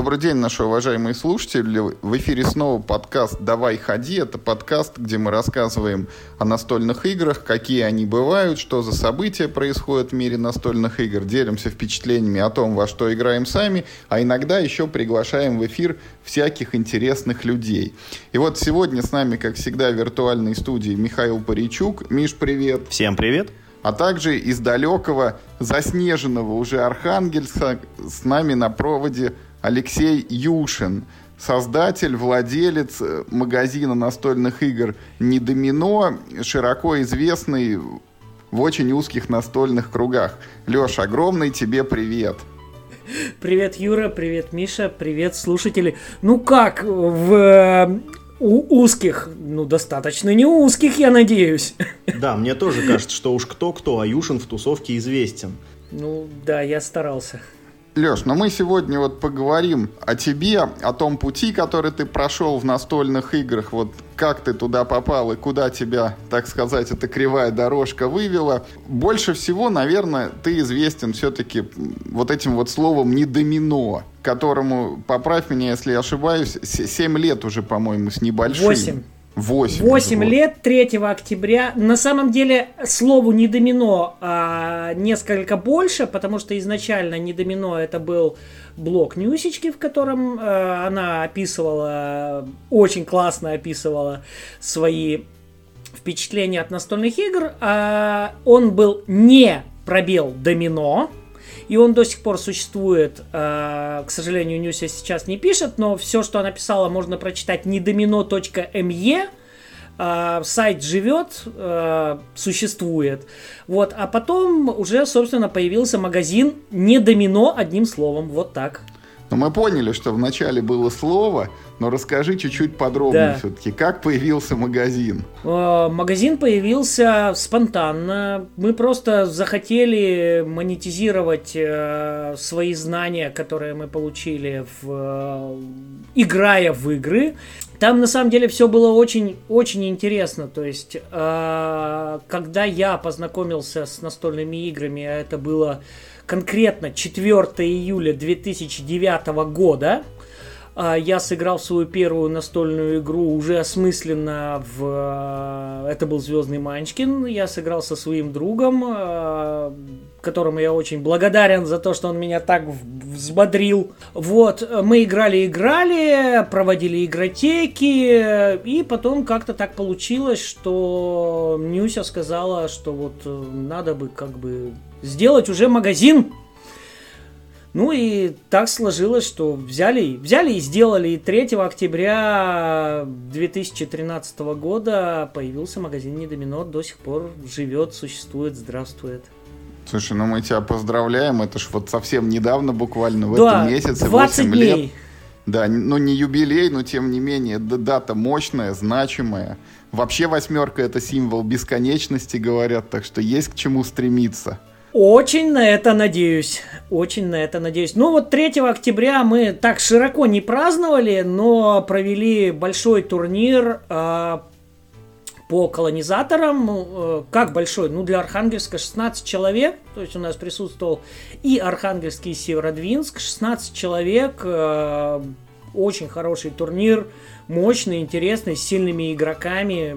Добрый день, наши уважаемые слушатели. В эфире снова подкаст «Давай ходи». Это подкаст, где мы рассказываем о настольных играх, какие они бывают, что за события происходят в мире настольных игр, делимся впечатлениями о том, во что играем сами, а иногда еще приглашаем в эфир всяких интересных людей. И вот сегодня с нами, как всегда, в виртуальной студии Михаил Паричук. Миш, привет. Всем привет а также из далекого, заснеженного уже Архангельска с нами на проводе Алексей Юшин, создатель, владелец э, магазина настольных игр «Не домино», широко известный в очень узких настольных кругах. Леш, огромный тебе привет! Привет, Юра, привет, Миша, привет, слушатели. Ну как, в э, у узких, ну достаточно не узких, я надеюсь. Да, мне тоже кажется, что уж кто-кто, а Юшин в тусовке известен. Ну да, я старался. Леш, но мы сегодня вот поговорим о тебе, о том пути, который ты прошел в настольных играх, вот как ты туда попал и куда тебя, так сказать, эта кривая дорожка вывела. Больше всего, наверное, ты известен все-таки вот этим вот словом «не домино», которому, поправь меня, если я ошибаюсь, 7 лет уже, по-моему, с небольшим. 8. 8. 8 лет 3 октября. На самом деле, слову не домино а несколько больше, потому что изначально не домино это был блок Нюсечки, в котором э, она описывала, очень классно описывала свои впечатления от настольных игр. А он был не пробел домино, и он до сих пор существует. Э, к сожалению, Нюся сейчас не пишет, но все, что она писала, можно прочитать неdomino.me. Э, сайт живет, э, существует. Вот, а потом уже, собственно, появился магазин не домино одним словом. Вот так. Но мы поняли, что вначале было слово, но расскажи чуть-чуть подробнее да. все-таки, как появился магазин? Э, магазин появился спонтанно. Мы просто захотели монетизировать э, свои знания, которые мы получили, в, э, играя в игры. Там на самом деле все было очень, очень интересно. То есть, когда я познакомился с настольными играми, а это было конкретно 4 июля 2009 года, а, я сыграл свою первую настольную игру уже осмысленно в... А, это был Звездный Манчкин. Я сыграл со своим другом, а, которому я очень благодарен за то, что он меня так взбодрил. Вот, мы играли-играли, проводили игротеки, и потом как-то так получилось, что Нюся сказала, что вот э, надо бы как бы сделать уже магазин ну и так сложилось, что взяли, взяли и сделали. И 3 октября 2013 года появился магазин Недомино, до сих пор живет, существует, здравствует. Слушай, ну мы тебя поздравляем, это ж вот совсем недавно, буквально в да, этом месяце, 8 дней. лет. Да, ну не юбилей, но тем не менее, дата мощная, значимая. Вообще восьмерка это символ бесконечности, говорят, так что есть к чему стремиться. Очень на это надеюсь. Очень на это надеюсь. Ну вот 3 октября мы так широко не праздновали, но провели большой турнир э, по колонизаторам. Э, как большой? Ну для Архангельска 16 человек. То есть у нас присутствовал и Архангельский, и Северодвинск. 16 человек. Э, очень хороший турнир. Мощный, интересный, с сильными игроками.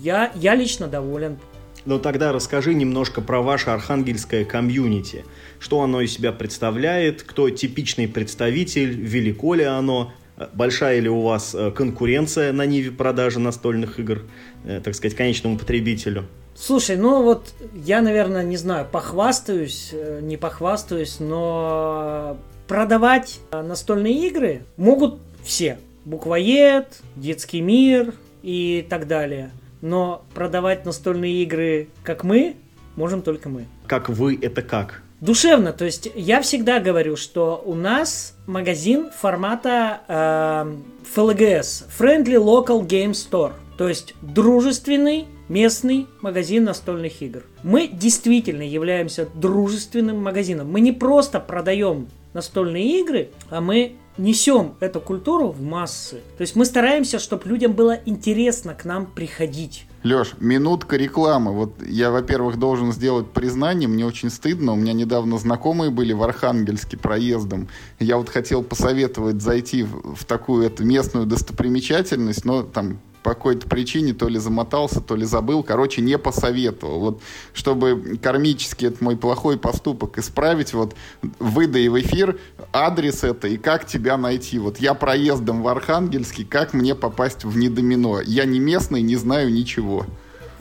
Я, я лично доволен. Но тогда расскажи немножко про ваше архангельское комьюнити. Что оно из себя представляет, кто типичный представитель, велико ли оно, большая ли у вас э, конкуренция на ниве продажи настольных игр, э, так сказать, конечному потребителю? Слушай, ну вот я, наверное, не знаю, похвастаюсь, э, не похвастаюсь, но продавать настольные игры могут все. Буквоед, детский мир и так далее – но продавать настольные игры, как мы, можем только мы. Как вы, это как? Душевно, то есть я всегда говорю, что у нас магазин формата э, FLGS, Friendly Local Game Store, то есть дружественный местный магазин настольных игр. Мы действительно являемся дружественным магазином. Мы не просто продаем настольные игры, а мы несем эту культуру в массы. То есть мы стараемся, чтобы людям было интересно к нам приходить. Леш, минутка рекламы. Вот я, во-первых, должен сделать признание, мне очень стыдно. У меня недавно знакомые были в Архангельске проездом. Я вот хотел посоветовать зайти в, в такую эту местную достопримечательность, но там по какой-то причине то ли замотался, то ли забыл, короче, не посоветовал. Вот, чтобы кармически этот мой плохой поступок исправить, вот, выдай в эфир адрес это и как тебя найти. Вот я проездом в Архангельске, как мне попасть в Недомино? Я не местный, не знаю ничего.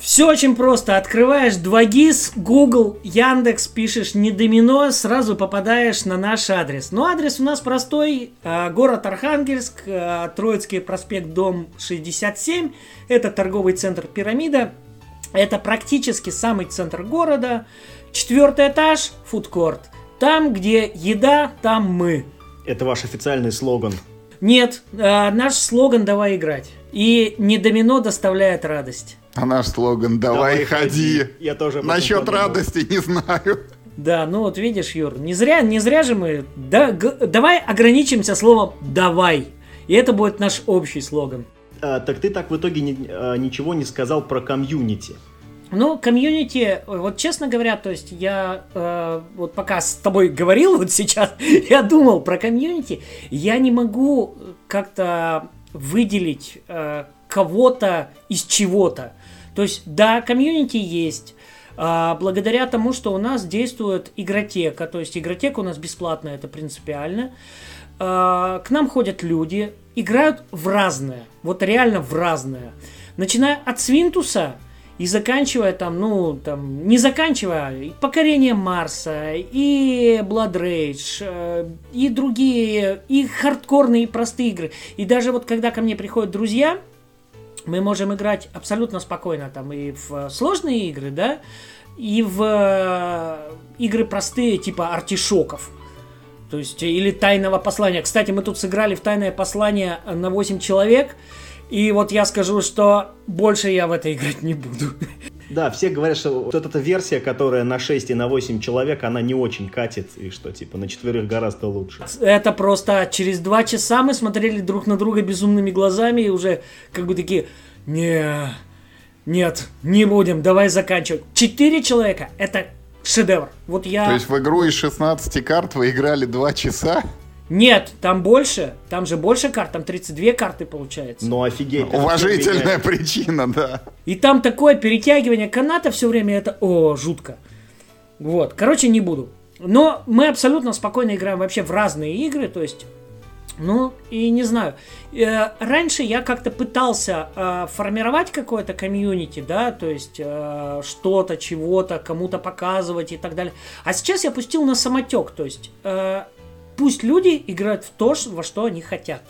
Все очень просто. Открываешь 2GIS, Google, Яндекс, пишешь не домино, сразу попадаешь на наш адрес. Но адрес у нас простой. А, город Архангельск, а, Троицкий проспект, дом 67. Это торговый центр «Пирамида». Это практически самый центр города. Четвертый этаж, фудкорт. Там, где еда, там мы. Это ваш официальный слоган. Нет, а, наш слоган «Давай играть». И не домино доставляет радость. А наш слоган «Давай, Давай ходи». ходи. Я тоже Насчет подумал. радости не знаю. Да, ну вот видишь, Юр, не зря, не зря же мы... Да, г- давай ограничимся словом «давай». И это будет наш общий слоган. А, так ты так в итоге ни, а, ничего не сказал про комьюнити. Ну, комьюнити, вот честно говоря, то есть я э, вот пока с тобой говорил вот сейчас, я думал про комьюнити, я не могу как-то выделить э, кого-то из чего-то. То есть, да, комьюнити есть, а, благодаря тому, что у нас действует игротека, то есть игротека у нас бесплатная, это принципиально. А, к нам ходят люди, играют в разное, вот реально в разное. Начиная от Свинтуса и заканчивая там, ну, там, не заканчивая, и Покорение Марса, и Blood Rage, э, и другие, и хардкорные, и простые игры. И даже вот когда ко мне приходят друзья, мы можем играть абсолютно спокойно там и в сложные игры, да, и в э, игры простые, типа артишоков. То есть, или тайного послания. Кстати, мы тут сыграли в тайное послание на 8 человек. И вот я скажу, что больше я в это играть не буду. Да, все говорят, что вот эта версия, которая на 6 и на 8 человек, она не очень катит, и что, типа, на четверых гораздо лучше. Это просто через два часа мы смотрели друг на друга безумными глазами и уже как бы такие, не, нет, не будем, давай заканчивать. Четыре человека, это шедевр. Вот я... То есть в игру из 16 карт вы играли два часа? Нет, там больше. Там же больше карт, там 32 карты получается. Ну офигеть. Уважительная причина, да. И там такое перетягивание каната все время, это, о, жутко. Вот, короче, не буду. Но мы абсолютно спокойно играем вообще в разные игры, то есть ну, и не знаю. Э, раньше я как-то пытался э, формировать какое-то комьюнити, да, то есть э, что-то, чего-то, кому-то показывать и так далее. А сейчас я пустил на самотек, то есть пусть люди играют в то, во что они хотят.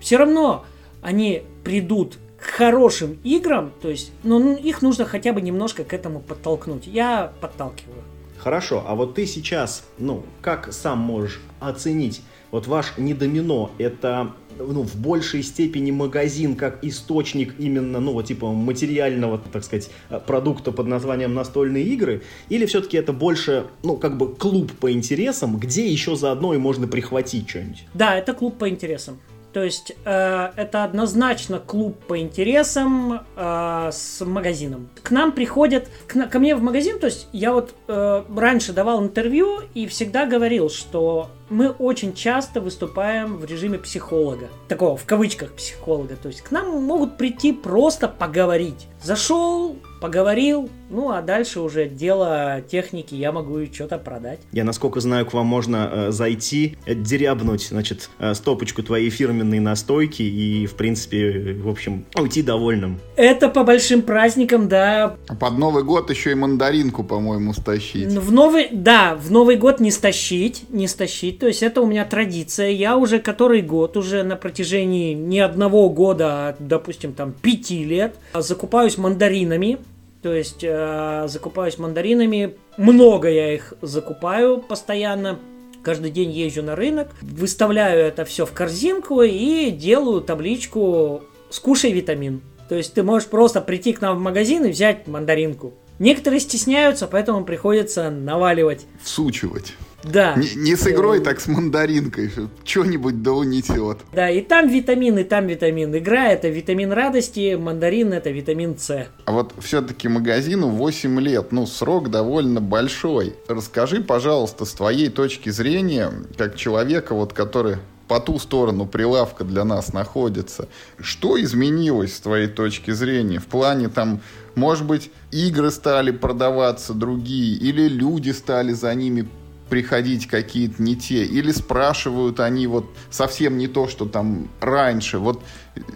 Все равно они придут к хорошим играм, то есть, ну, их нужно хотя бы немножко к этому подтолкнуть. Я подталкиваю. Хорошо, а вот ты сейчас, ну, как сам можешь оценить, вот ваш недомино, это ну, в большей степени магазин как источник именно, ну, вот типа материального, так сказать, продукта под названием настольные игры, или все-таки это больше, ну, как бы клуб по интересам, где еще заодно и можно прихватить что-нибудь? Да, это клуб по интересам. То есть э, это однозначно клуб по интересам э, с магазином. К нам приходят, к, ко мне в магазин, то есть я вот э, раньше давал интервью и всегда говорил, что мы очень часто выступаем в режиме психолога. Такого, в кавычках психолога. То есть к нам могут прийти просто поговорить. Зашел, поговорил, ну а дальше уже дело техники, я могу что-то продать. Я, насколько знаю, к вам можно э, зайти, э, дерябнуть, значит, э, стопочку твоей фирменной настойки и, в принципе, в общем, уйти довольным. Это по большим праздникам, да. А под Новый год еще и мандаринку, по-моему, стащить. В Новый, да, в Новый год не стащить, не стащить, то есть это у меня традиция, я уже который год, уже на протяжении не одного года, а, допустим, там, пяти лет, закупаюсь мандаринами, то есть э, закупаюсь мандаринами. Много я их закупаю постоянно. Каждый день езжу на рынок, выставляю это все в корзинку и делаю табличку «Скушай витамин». То есть ты можешь просто прийти к нам в магазин и взять мандаринку. Некоторые стесняются, поэтому приходится наваливать. Всучивать. Да. Не, не с игрой, так с мандаринкой. Что-нибудь да унесет. Да, и там витамин, и там витамин. Игра это витамин радости, мандарин это витамин С. А вот все-таки магазину 8 лет, ну, срок довольно большой. Расскажи, пожалуйста, с твоей точки зрения, как человека, вот, который по ту сторону прилавка для нас находится. Что изменилось с твоей точки зрения? В плане там, может быть, игры стали продаваться другие, или люди стали за ними приходить какие-то не те, или спрашивают они вот совсем не то, что там раньше. Вот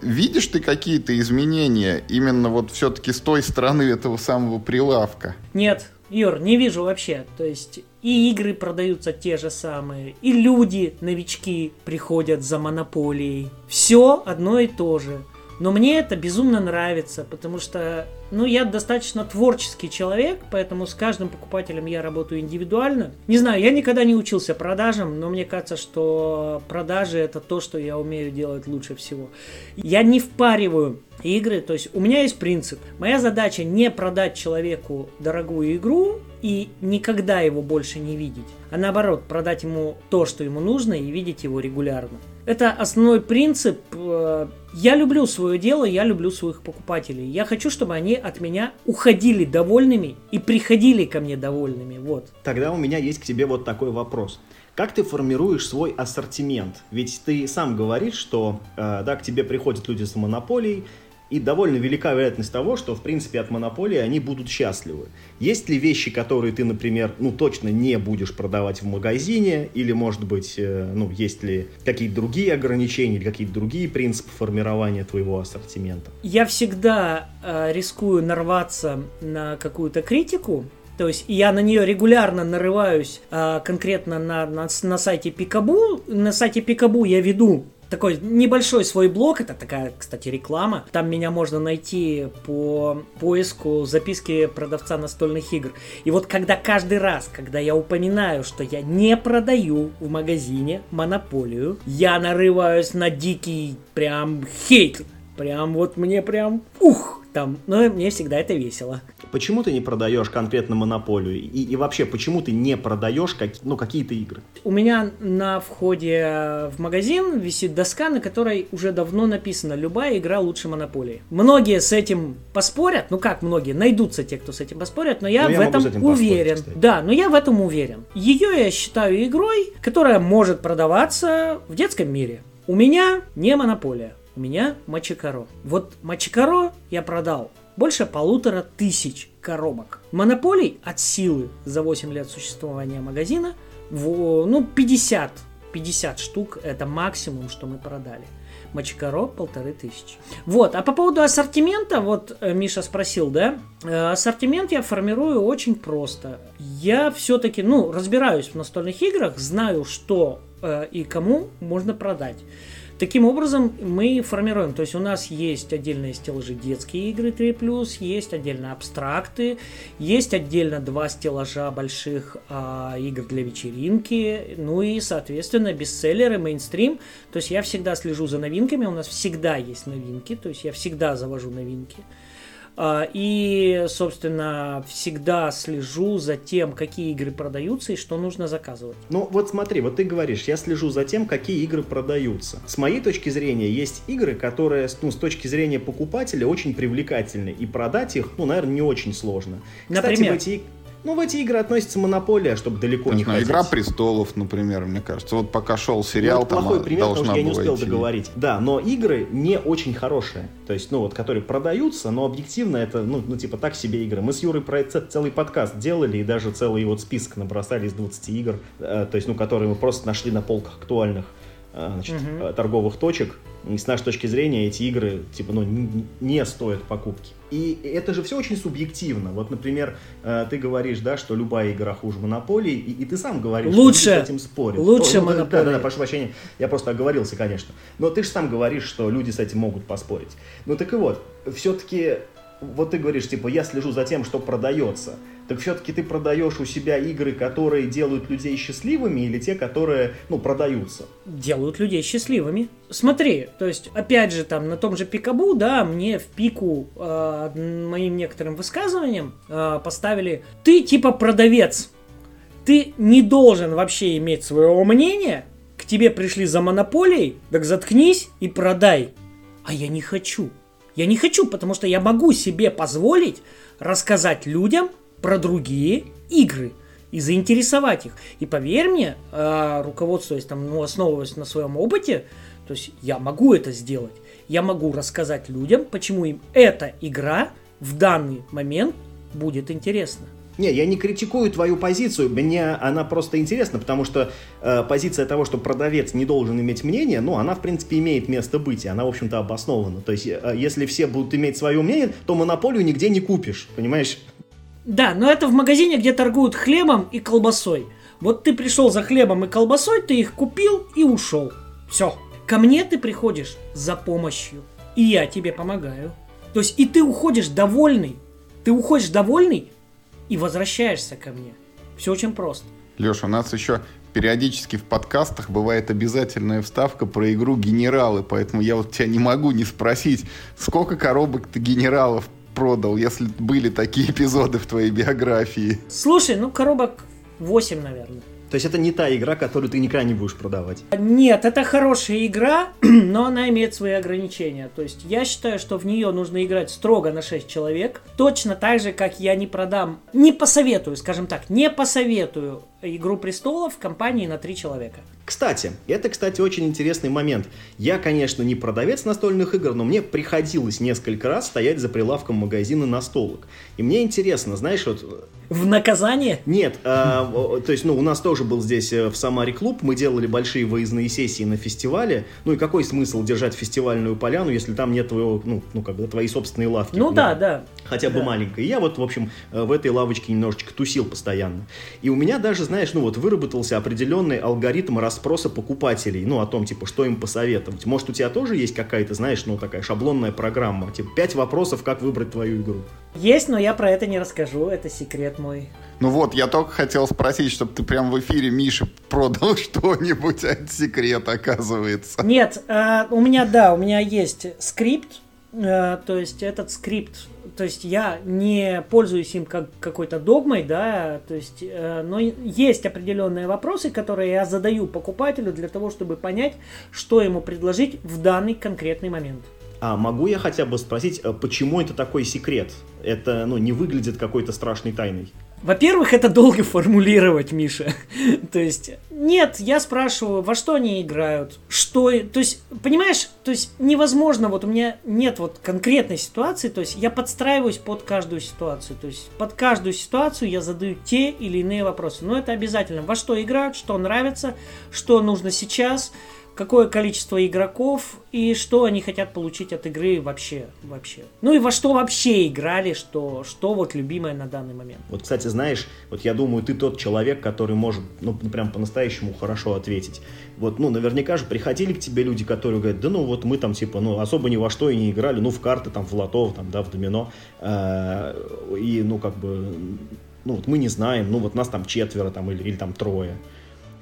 видишь ты какие-то изменения именно вот все-таки с той стороны этого самого прилавка? Нет, Юр, не вижу вообще. То есть и игры продаются те же самые, и люди, новички, приходят за монополией. Все одно и то же. Но мне это безумно нравится, потому что, ну, я достаточно творческий человек, поэтому с каждым покупателем я работаю индивидуально. Не знаю, я никогда не учился продажам, но мне кажется, что продажи это то, что я умею делать лучше всего. Я не впариваю игры, то есть у меня есть принцип. Моя задача не продать человеку дорогую игру и никогда его больше не видеть, а наоборот продать ему то, что ему нужно и видеть его регулярно. Это основной принцип. Э, я люблю свое дело, я люблю своих покупателей. Я хочу, чтобы они от меня уходили довольными и приходили ко мне довольными. Вот. Тогда у меня есть к тебе вот такой вопрос. Как ты формируешь свой ассортимент? Ведь ты сам говоришь, что э, да, к тебе приходят люди с монополией, и довольно велика вероятность того, что, в принципе, от монополии они будут счастливы. Есть ли вещи, которые ты, например, ну, точно не будешь продавать в магазине, или, может быть, э, ну, есть ли какие-то другие ограничения, или какие-то другие принципы формирования твоего ассортимента? Я всегда э, рискую нарваться на какую-то критику, то есть я на нее регулярно нарываюсь э, конкретно на, на, на сайте Пикабу. На сайте Пикабу я веду такой небольшой свой блог, это такая, кстати, реклама. Там меня можно найти по поиску записки продавца настольных игр. И вот когда каждый раз, когда я упоминаю, что я не продаю в магазине монополию, я нарываюсь на дикий прям хейт. Прям вот мне прям ух, там, но мне всегда это весело. Почему ты не продаешь конкретно монополию? И, и вообще, почему ты не продаешь как, ну, какие-то игры? У меня на входе в магазин висит доска, на которой уже давно написано «Любая игра лучше монополии». Многие с этим поспорят, ну как многие, найдутся те, кто с этим поспорят, но я но ну, в я этом уверен. Поспорить, да, но я в этом уверен. Ее я считаю игрой, которая может продаваться в детском мире. У меня не монополия. У меня Мачикаро. Вот Мачикаро я продал больше полутора тысяч коробок. Монополий от силы за 8 лет существования магазина, в, ну, 50, 50 штук это максимум, что мы продали. Мачикаро полторы тысячи. Вот, а по поводу ассортимента, вот э, Миша спросил, да, э, ассортимент я формирую очень просто. Я все-таки, ну, разбираюсь в настольных играх, знаю, что э, и кому можно продать. Таким образом, мы формируем, то есть у нас есть отдельные стеллажи детские игры 3+, есть отдельно абстракты, есть отдельно два стеллажа больших а, игр для вечеринки, ну и, соответственно, бестселлеры, мейнстрим. То есть я всегда слежу за новинками, у нас всегда есть новинки, то есть я всегда завожу новинки. А, и, собственно, всегда слежу за тем, какие игры продаются и что нужно заказывать. Ну вот смотри, вот ты говоришь, я слежу за тем, какие игры продаются. С моей точки зрения, есть игры, которые, ну, с точки зрения покупателя очень привлекательны. И продать их, ну, наверное, не очень сложно. Например? Кстати, в эти ну, в эти игры относится монополия, чтобы далеко не ходить. Игра престолов, например, мне кажется. Вот пока шел сериал, ну, там плохой пример, потому что я не успел идти. договорить. Да, но игры не очень хорошие. То есть, ну, вот, которые продаются, но объективно это, ну, ну типа, так себе игры. Мы с Юрой про это целый подкаст делали, и даже целый вот список набросали из 20 игр, э, то есть, ну, которые мы просто нашли на полках актуальных значит, угу. торговых точек. И с нашей точки зрения эти игры, типа, ну, не, стоят покупки. И это же все очень субъективно. Вот, например, э, ты говоришь, да, что любая игра хуже монополии, и, и ты сам говоришь, лучше, что люди с этим спорят. Лучше О, ну, монополии. Да, да, да, прошу прощения, я просто оговорился, конечно. Но ты же сам говоришь, что люди с этим могут поспорить. Ну так и вот, все-таки, вот ты говоришь, типа, я слежу за тем, что продается так все-таки ты продаешь у себя игры, которые делают людей счастливыми, или те, которые, ну, продаются? Делают людей счастливыми. Смотри, то есть, опять же, там, на том же Пикабу, да, мне в пику э, моим некоторым высказываниям э, поставили «ты типа продавец». ты не должен вообще иметь своего мнения, к тебе пришли за монополией, так заткнись и продай. А я не хочу. Я не хочу, потому что я могу себе позволить рассказать людям про другие игры и заинтересовать их. И поверь мне, э, руководствуясь там, ну, основываясь на своем опыте, то есть я могу это сделать. Я могу рассказать людям, почему им эта игра в данный момент будет интересна. Не, я не критикую твою позицию, мне она просто интересна, потому что э, позиция того, что продавец не должен иметь мнение, ну, она, в принципе, имеет место быть, и она, в общем-то, обоснована. То есть, э, если все будут иметь свое мнение, то монополию нигде не купишь, понимаешь? Да, но это в магазине, где торгуют хлебом и колбасой. Вот ты пришел за хлебом и колбасой, ты их купил и ушел. Все. Ко мне ты приходишь за помощью, и я тебе помогаю. То есть и ты уходишь довольный. Ты уходишь довольный и возвращаешься ко мне. Все очень просто. Леша, у нас еще периодически в подкастах бывает обязательная вставка про игру «Генералы», поэтому я вот тебя не могу не спросить, сколько коробок ты генералов продал, если были такие эпизоды в твоей биографии? Слушай, ну коробок 8, наверное. То есть это не та игра, которую ты никогда не будешь продавать. Нет, это хорошая игра, но она имеет свои ограничения. То есть я считаю, что в нее нужно играть строго на 6 человек. Точно так же, как я не продам, не посоветую, скажем так, не посоветую Игру престолов в компании на 3 человека. Кстати, это, кстати, очень интересный момент. Я, конечно, не продавец настольных игр, но мне приходилось несколько раз стоять за прилавком магазина настолок. И мне интересно, знаешь, вот в наказание? Нет, а, то есть, ну, у нас тоже был здесь э, в Самаре клуб, мы делали большие выездные сессии на фестивале. Ну и какой смысл держать фестивальную поляну, если там нет твоего, ну, ну как бы твои собственные лавки? Ну да, да. Хотя бы да. маленькой. Я вот, в общем, э, в этой лавочке немножечко тусил постоянно. И у меня даже, знаешь, ну вот выработался определенный алгоритм расспроса покупателей, ну о том, типа, что им посоветовать. Может, у тебя тоже есть какая-то, знаешь, ну такая шаблонная программа, типа, пять вопросов, как выбрать твою игру? Есть, но я про это не расскажу, это секрет мой. Ну вот, я только хотел спросить, чтобы ты прям в эфире Мише продал что-нибудь, а это секрет, оказывается. Нет, э, у меня, да, у меня есть скрипт, э, то есть этот скрипт, то есть я не пользуюсь им как какой-то догмой, да, то есть, э, но есть определенные вопросы, которые я задаю покупателю для того, чтобы понять, что ему предложить в данный конкретный момент. А могу я хотя бы спросить, э, почему это такой секрет? Это, ну, не выглядит какой-то страшной тайной. Во-первых, это долго формулировать, Миша. то есть, нет, я спрашиваю, во что они играют, что... То есть, понимаешь, то есть невозможно, вот у меня нет вот конкретной ситуации, то есть я подстраиваюсь под каждую ситуацию. То есть под каждую ситуацию я задаю те или иные вопросы. Но это обязательно. Во что играют, что нравится, что нужно сейчас, какое количество игроков и что они хотят получить от игры вообще, вообще. Ну и во что вообще играли, что, что вот любимое на данный момент. Вот, кстати, знаешь, вот я думаю, ты тот человек, который может, ну, прям по-настоящему хорошо ответить. Вот, ну, наверняка же приходили к тебе люди, которые говорят, да ну, вот мы там, типа, ну, особо ни во что и не играли, ну, в карты, там, в лото, там, да, в домино, э, и, ну, как бы, ну, вот мы не знаем, ну, вот нас там четверо, там, или, или там трое.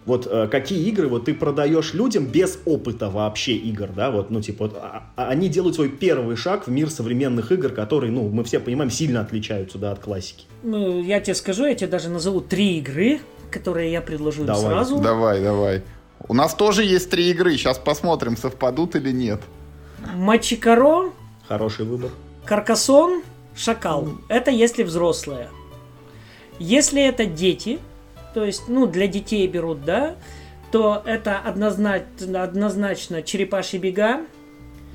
Вот э, какие игры вот ты продаешь людям без опыта вообще игр, да, вот, ну, типа, вот, а, а они делают свой первый шаг в мир современных игр, которые, ну, мы все понимаем, сильно отличаются, да, от классики. Ну, я тебе скажу, я тебе даже назову три игры, которые я предложу давай. сразу. Давай, давай. У нас тоже есть три игры, сейчас посмотрим, совпадут или нет. Мачикаро. Хороший выбор. Каркасон, Шакал. Mm. Это если взрослые. Если это дети, то есть, ну, для детей берут, да, то это однозначно, однозначно черепашьи бега.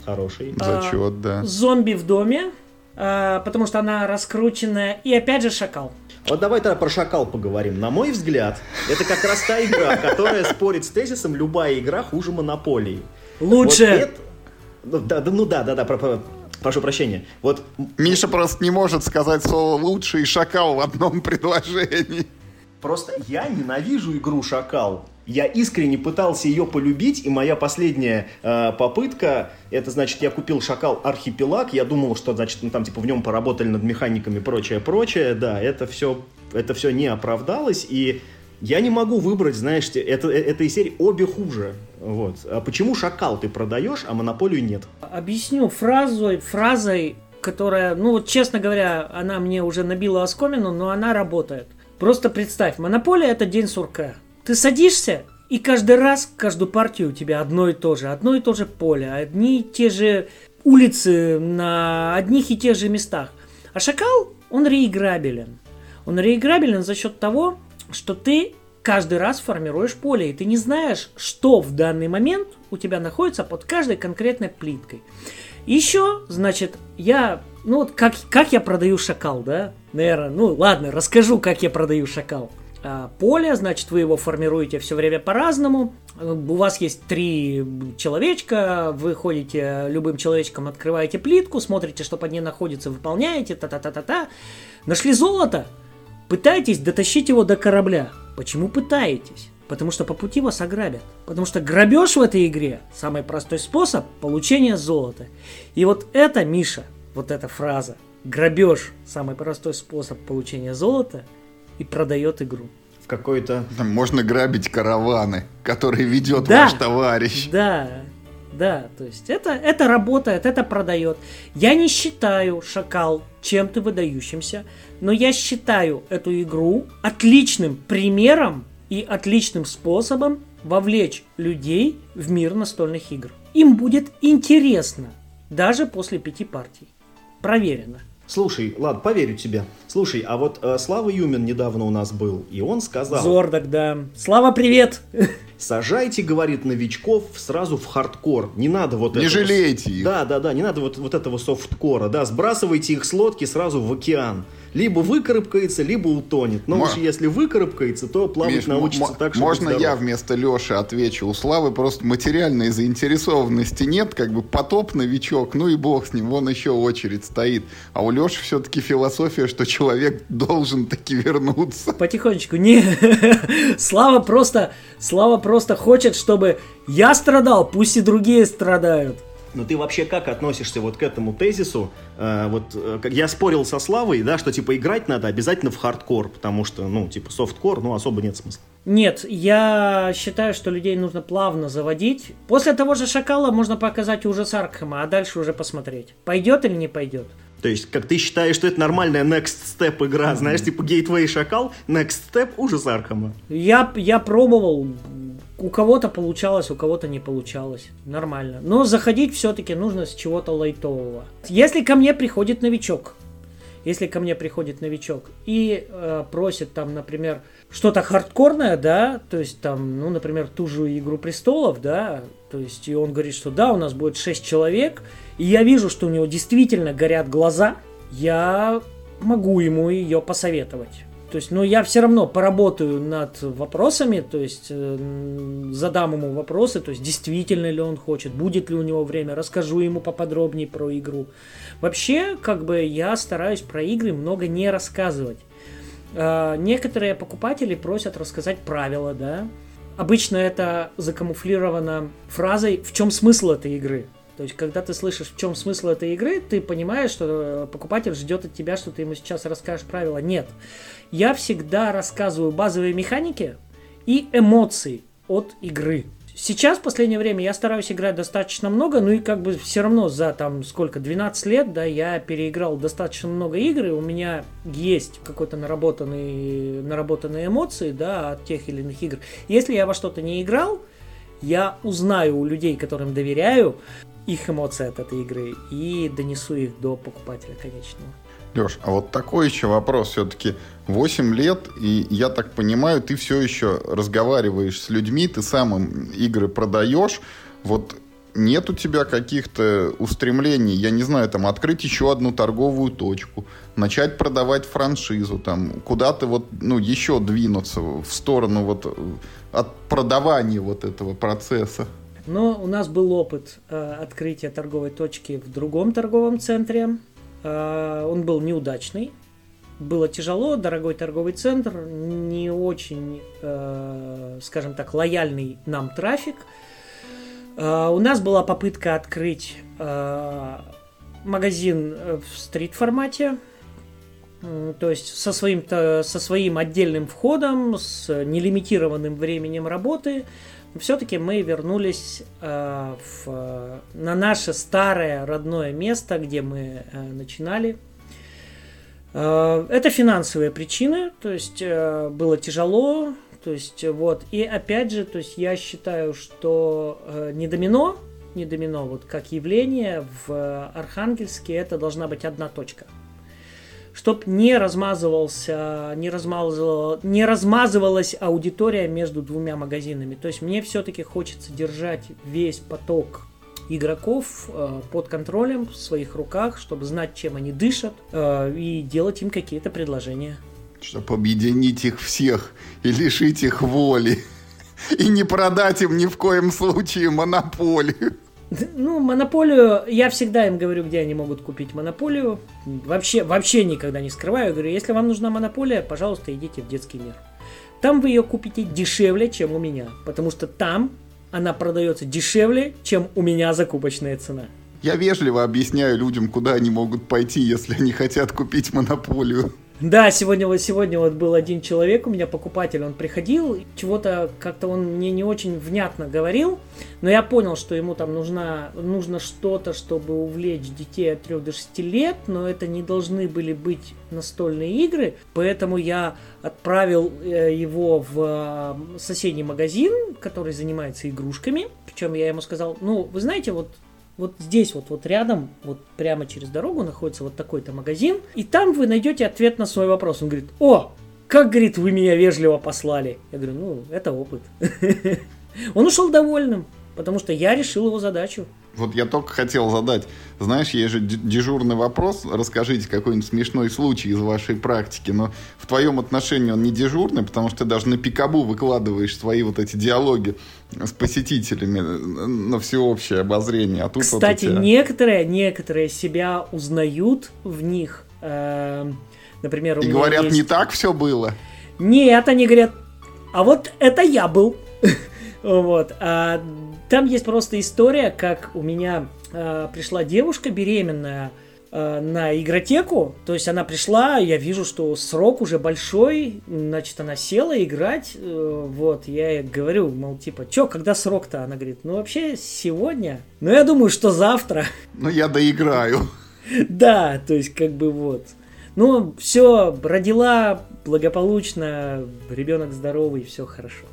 Хороший. А, Зачет, да. Зомби в доме, а, потому что она раскрученная. И опять же шакал. Вот давай тогда про шакал поговорим. На мой взгляд, это как раз та игра, которая спорит с тезисом «любая игра хуже монополии». Лучше. Вот это... ну, да, ну да, да, да, про, про, прошу прощения. Вот... Миша просто не может сказать слово «лучше» и «шакал» в одном предложении. Просто я ненавижу игру «Шакал». Я искренне пытался ее полюбить, и моя последняя э, попытка, это значит, я купил «Шакал Архипелаг», я думал, что, значит, ну, там, типа, в нем поработали над механиками прочее, прочее, да, это все, это все не оправдалось, и я не могу выбрать, знаешь, это, этой серии обе хуже. Вот. А почему «Шакал» ты продаешь, а «Монополию» нет? Объясню фразой, фразой, которая, ну вот, честно говоря, она мне уже набила оскомину, но она работает – Просто представь, монополия это день сурка. Ты садишься, и каждый раз, каждую партию у тебя одно и то же, одно и то же поле, одни и те же улицы на одних и тех же местах. А шакал, он реиграбелен. Он реиграбелен за счет того, что ты каждый раз формируешь поле, и ты не знаешь, что в данный момент у тебя находится под каждой конкретной плиткой. Еще, значит, я, ну вот как, как я продаю шакал, да? Наверное, ну ладно, расскажу, как я продаю шакал. А, поле, значит, вы его формируете все время по-разному. У вас есть три человечка, вы ходите любым человечком, открываете плитку, смотрите, что под ней находится, выполняете, та-та-та-та-та. Нашли золото, пытаетесь дотащить его до корабля. Почему пытаетесь? Потому что по пути вас ограбят. Потому что грабеж в этой игре – самый простой способ получения золота. И вот это, Миша, вот эта фраза, грабеж – самый простой способ получения золота – и продает игру. В какой-то... Можно грабить караваны, которые ведет да, ваш товарищ. Да, да, то есть это, это работает, это продает. Я не считаю Шакал чем-то выдающимся, но я считаю эту игру отличным примером и отличным способом вовлечь людей в мир настольных игр. Им будет интересно, даже после пяти партий. Проверено. Слушай, ладно, поверю тебе. Слушай, а вот э, Слава Юмин недавно у нас был, и он сказал... Зордок, да. Слава, привет! Сажайте, говорит, новичков сразу в хардкор. Не надо вот Не этого... жалейте их. Да, да, да, не надо вот, вот этого софткора. Да, сбрасывайте их с лодки сразу в океан либо выкарабкается, либо утонет. Но Мо... уж если выкарабкается, то плавать Миш, научится так, что Можно я вместо Леши отвечу? У Славы просто материальной заинтересованности нет, как бы потоп новичок, ну и бог с ним, вон еще очередь стоит. А у Леши все-таки философия, что человек должен таки вернуться. Потихонечку. Не, Слава просто, Слава просто хочет, чтобы я страдал, пусть и другие страдают. Но ты вообще как относишься вот к этому тезису? Э, вот э, я спорил со Славой, да, что типа играть надо обязательно в хардкор, потому что, ну, типа софткор, ну, особо нет смысла. Нет, я считаю, что людей нужно плавно заводить. После того же Шакала можно показать ужас Аркхема, а дальше уже посмотреть, пойдет или не пойдет. То есть, как ты считаешь, что это нормальная next step игра, знаешь, типа Gateway Шакал, next step ужас Аркхема? Я, я пробовал, у кого-то получалось, у кого-то не получалось. Нормально. Но заходить все-таки нужно с чего-то лайтового. Если ко мне приходит новичок, если ко мне приходит новичок и э, просит там, например, что-то хардкорное, да, то есть там, ну, например, ту же Игру Престолов, да, то есть и он говорит, что да, у нас будет 6 человек, и я вижу, что у него действительно горят глаза, я могу ему ее посоветовать. То есть, ну, я все равно поработаю над вопросами, то есть, э, задам ему вопросы, то есть, действительно ли он хочет, будет ли у него время, расскажу ему поподробнее про игру. Вообще, как бы, я стараюсь про игры много не рассказывать. Э, некоторые покупатели просят рассказать правила, да. Обычно это закамуфлировано фразой «в чем смысл этой игры?». То есть, когда ты слышишь, в чем смысл этой игры, ты понимаешь, что э, покупатель ждет от тебя, что ты ему сейчас расскажешь правила. Нет. Я всегда рассказываю базовые механики и эмоции от игры. Сейчас, в последнее время, я стараюсь играть достаточно много, ну и как бы все равно за там сколько, 12 лет, да, я переиграл достаточно много игр, и у меня есть какой-то наработанный, наработанные эмоции, да, от тех или иных игр. Если я во что-то не играл, я узнаю у людей, которым доверяю, их эмоции от этой игры и донесу их до покупателя конечного. Леш, а вот такой еще вопрос. Все-таки 8 лет, и я так понимаю, ты все еще разговариваешь с людьми, ты сам им игры продаешь. Вот нет у тебя каких-то устремлений, я не знаю, там, открыть еще одну торговую точку, начать продавать франшизу, там, куда-то вот, ну, еще двинуться в сторону вот от продавания вот этого процесса? Но у нас был опыт э, открытия торговой точки в другом торговом центре. Э, он был неудачный. Было тяжело, дорогой торговый центр, не очень, э, скажем так, лояльный нам трафик. Э, у нас была попытка открыть э, магазин в стрит-формате, то есть со своим, со своим отдельным входом, с нелимитированным временем работы, все-таки мы вернулись э, в, на наше старое родное место, где мы э, начинали. Э, это финансовые причины, то есть э, было тяжело, то есть вот. И опять же, то есть я считаю, что э, не домино, не домино, вот как явление в Архангельске это должна быть одна точка. Чтоб не размазывался, не, размазывал, не размазывалась аудитория между двумя магазинами. То есть мне все-таки хочется держать весь поток игроков э, под контролем в своих руках, чтобы знать, чем они дышат, э, и делать им какие-то предложения. Чтобы объединить их всех и лишить их воли. И не продать им ни в коем случае монополию. Ну, монополию, я всегда им говорю, где они могут купить монополию. Вообще, вообще никогда не скрываю. Говорю, если вам нужна монополия, пожалуйста, идите в детский мир. Там вы ее купите дешевле, чем у меня. Потому что там она продается дешевле, чем у меня закупочная цена. Я вежливо объясняю людям, куда они могут пойти, если они хотят купить монополию. Да, сегодня вот сегодня вот был один человек, у меня покупатель, он приходил, чего-то как-то он мне не очень внятно говорил, но я понял, что ему там нужна, нужно что-то, чтобы увлечь детей от 3 до 6 лет, но это не должны были быть настольные игры, поэтому я отправил э, его в э, соседний магазин, который занимается игрушками, причем я ему сказал, ну, вы знаете, вот вот здесь вот, вот рядом, вот прямо через дорогу находится вот такой-то магазин, и там вы найдете ответ на свой вопрос. Он говорит, о, как, говорит, вы меня вежливо послали. Я говорю, ну, это опыт. Он ушел довольным, потому что я решил его задачу. Вот я только хотел задать. Знаешь, есть же дежурный вопрос. Расскажите какой-нибудь смешной случай из вашей практики. Но в твоем отношении он не дежурный, потому что ты даже на пикабу выкладываешь свои вот эти диалоги с посетителями на всеобщее обозрение. А тут Кстати, вот тебя... некоторые, некоторые себя узнают в них. Э, например, у И говорят, есть... не так все было? Нет, они говорят, а вот это я был. вот. А там есть просто история, как у меня э, пришла девушка беременная э, на игротеку. То есть она пришла, я вижу, что срок уже большой, значит, она села играть. Э, вот, я ей говорю, мол, типа, чё, когда срок-то? Она говорит, ну вообще сегодня. Ну я думаю, что завтра. Ну я доиграю. Да, то есть как бы вот. Ну, все, родила благополучно, ребенок здоровый, все хорошо.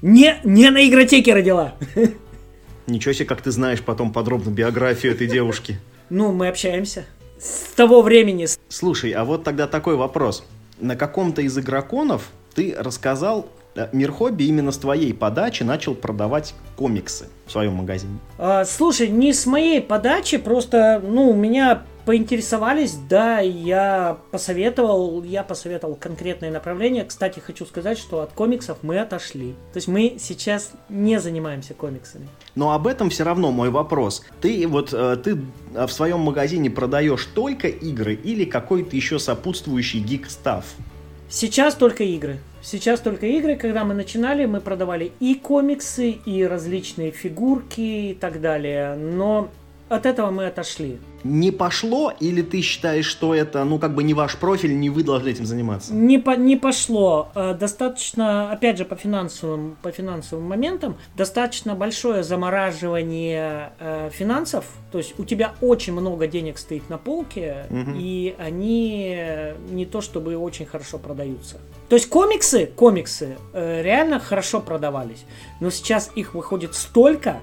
Не, не на игротеке родила. Ничего себе, как ты знаешь потом подробно биографию этой девушки. Ну, мы общаемся. С того времени. Слушай, а вот тогда такой вопрос. На каком-то из игроконов ты рассказал, Мир Хобби именно с твоей подачи начал продавать комиксы в своем магазине. А, слушай, не с моей подачи, просто, ну, у меня поинтересовались, да, я посоветовал, я посоветовал конкретное направление. Кстати, хочу сказать, что от комиксов мы отошли. То есть мы сейчас не занимаемся комиксами. Но об этом все равно мой вопрос. Ты вот э, ты э, в своем магазине продаешь только игры или какой-то еще сопутствующий гик-став? Сейчас только игры. Сейчас только игры. Когда мы начинали, мы продавали и комиксы, и различные фигурки и так далее. Но от этого мы отошли. Не пошло, или ты считаешь, что это, ну, как бы не ваш профиль, не вы должны этим заниматься? Не, по, не пошло. Э, достаточно, опять же, по финансовым, по финансовым моментам, достаточно большое замораживание э, финансов. То есть у тебя очень много денег стоит на полке, угу. и они не то чтобы очень хорошо продаются. То есть комиксы, комиксы э, реально хорошо продавались, но сейчас их выходит столько,